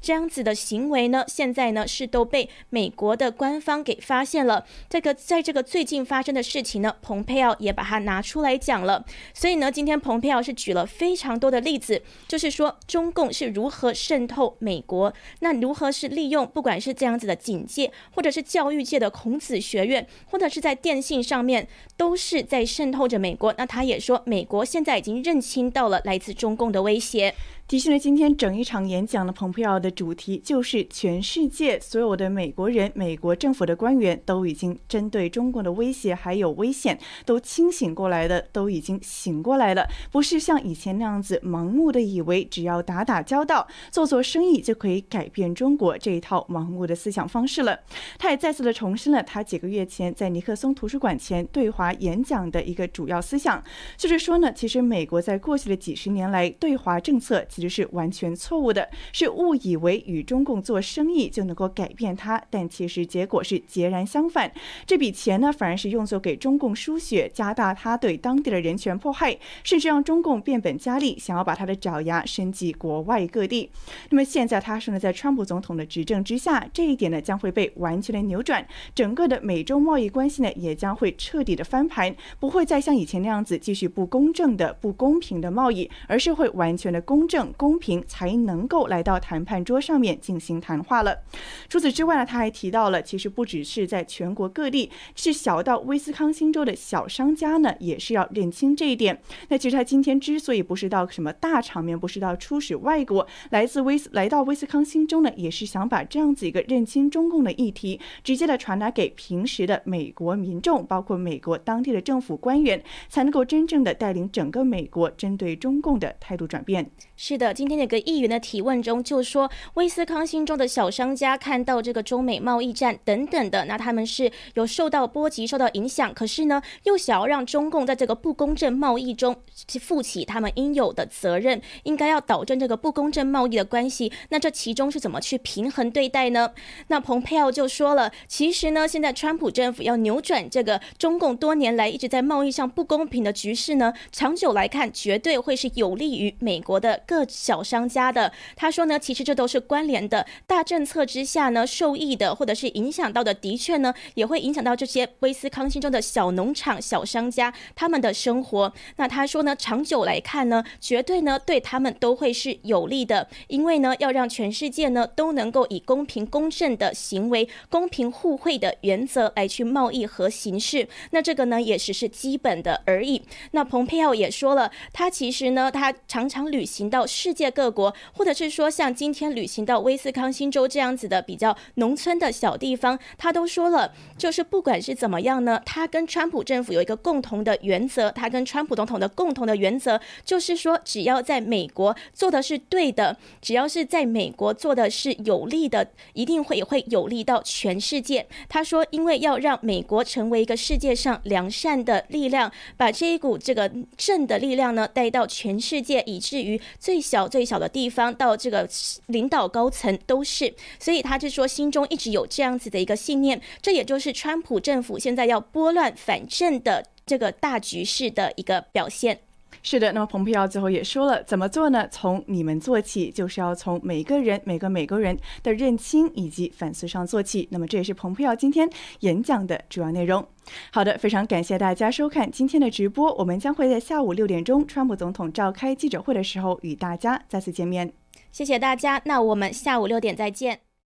这样子的行为呢，现在呢是都被美国的官方给发现了。这个在这个最近发生的事情呢，蓬佩奥也把它拿出来讲了。所以呢，今天蓬佩奥是举了非常多的例子，就是说中共是如何渗透美国，那如何是利用不管是这样子的警戒，或者是教育界的孔子学院，或者是在电信上面，都是在渗透着美国。那他也说，美国现在已经认清到了来自中共的威胁。提醒了今天整一场演讲的蓬佩奥的主题就是全世界所有的美国人、美国政府的官员都已经针对中国的威胁还有危险都清醒过来的，都已经醒过来了，不是像以前那样子盲目的以为只要打打交道、做做生意就可以改变中国这一套盲目的思想方式了。他也再次的重申了他几个月前在尼克松图书馆前对华演讲的一个主要思想，就是说呢，其实美国在过去的几十年来对华政策。其实是完全错误的，是误以为与中共做生意就能够改变它，但其实结果是截然相反。这笔钱呢，反而是用作给中共输血，加大他对当地的人权迫害，甚至让中共变本加厉，想要把他的爪牙伸进国外各地。那么现在他说呢，在川普总统的执政之下，这一点呢将会被完全的扭转，整个的美中贸易关系呢也将会彻底的翻盘，不会再像以前那样子继续不公正的、不公平的贸易，而是会完全的公正。公平才能够来到谈判桌上面进行谈话了。除此之外呢，他还提到了，其实不只是在全国各地，是小到威斯康星州的小商家呢，也是要认清这一点。那其实他今天之所以不是到什么大场面，不是到出使外国，来自威斯来到威斯康星州呢，也是想把这样子一个认清中共的议题，直接的传达给平时的美国民众，包括美国当地的政府官员，才能够真正的带领整个美国针对中共的态度转变。是是的，今天有个议员的提问中就说，威斯康星州的小商家看到这个中美贸易战等等的，那他们是有受到波及、受到影响，可是呢，又想要让中共在这个不公正贸易中去负起他们应有的责任，应该要导正这个不公正贸易的关系。那这其中是怎么去平衡对待呢？那蓬佩奥就说了，其实呢，现在川普政府要扭转这个中共多年来一直在贸易上不公平的局势呢，长久来看，绝对会是有利于美国的。各小商家的，他说呢，其实这都是关联的。大政策之下呢，受益的或者是影响到的，的确呢，也会影响到这些威斯康星中的小农场、小商家他们的生活。那他说呢，长久来看呢，绝对呢对他们都会是有利的，因为呢要让全世界呢都能够以公平公正的行为、公平互惠的原则来去贸易和行事。那这个呢也只是基本的而已。那蓬佩奥也说了，他其实呢他常常旅行。到世界各国，或者是说像今天旅行到威斯康星州这样子的比较农村的小地方，他都说了，就是不管是怎么样呢，他跟川普政府有一个共同的原则，他跟川普总统的共同的原则就是说，只要在美国做的是对的，只要是在美国做的是有利的，一定会也会有利到全世界。他说，因为要让美国成为一个世界上良善的力量，把这一股这个正的力量呢带到全世界，以至于。最小最小的地方到这个领导高层都是，所以他就说心中一直有这样子的一个信念，这也就是川普政府现在要拨乱反正的这个大局势的一个表现。是的，那么蓬佩奥最后也说了，怎么做呢？从你们做起，就是要从每个人、每个美国人的认清以及反思上做起。那么这也是蓬佩奥今天演讲的主要内容。好的，非常感谢大家收看今天的直播，我们将会在下午六点钟，川普总统召开记者会的时候与大家再次见面。谢谢大家，那我们下午六点再见。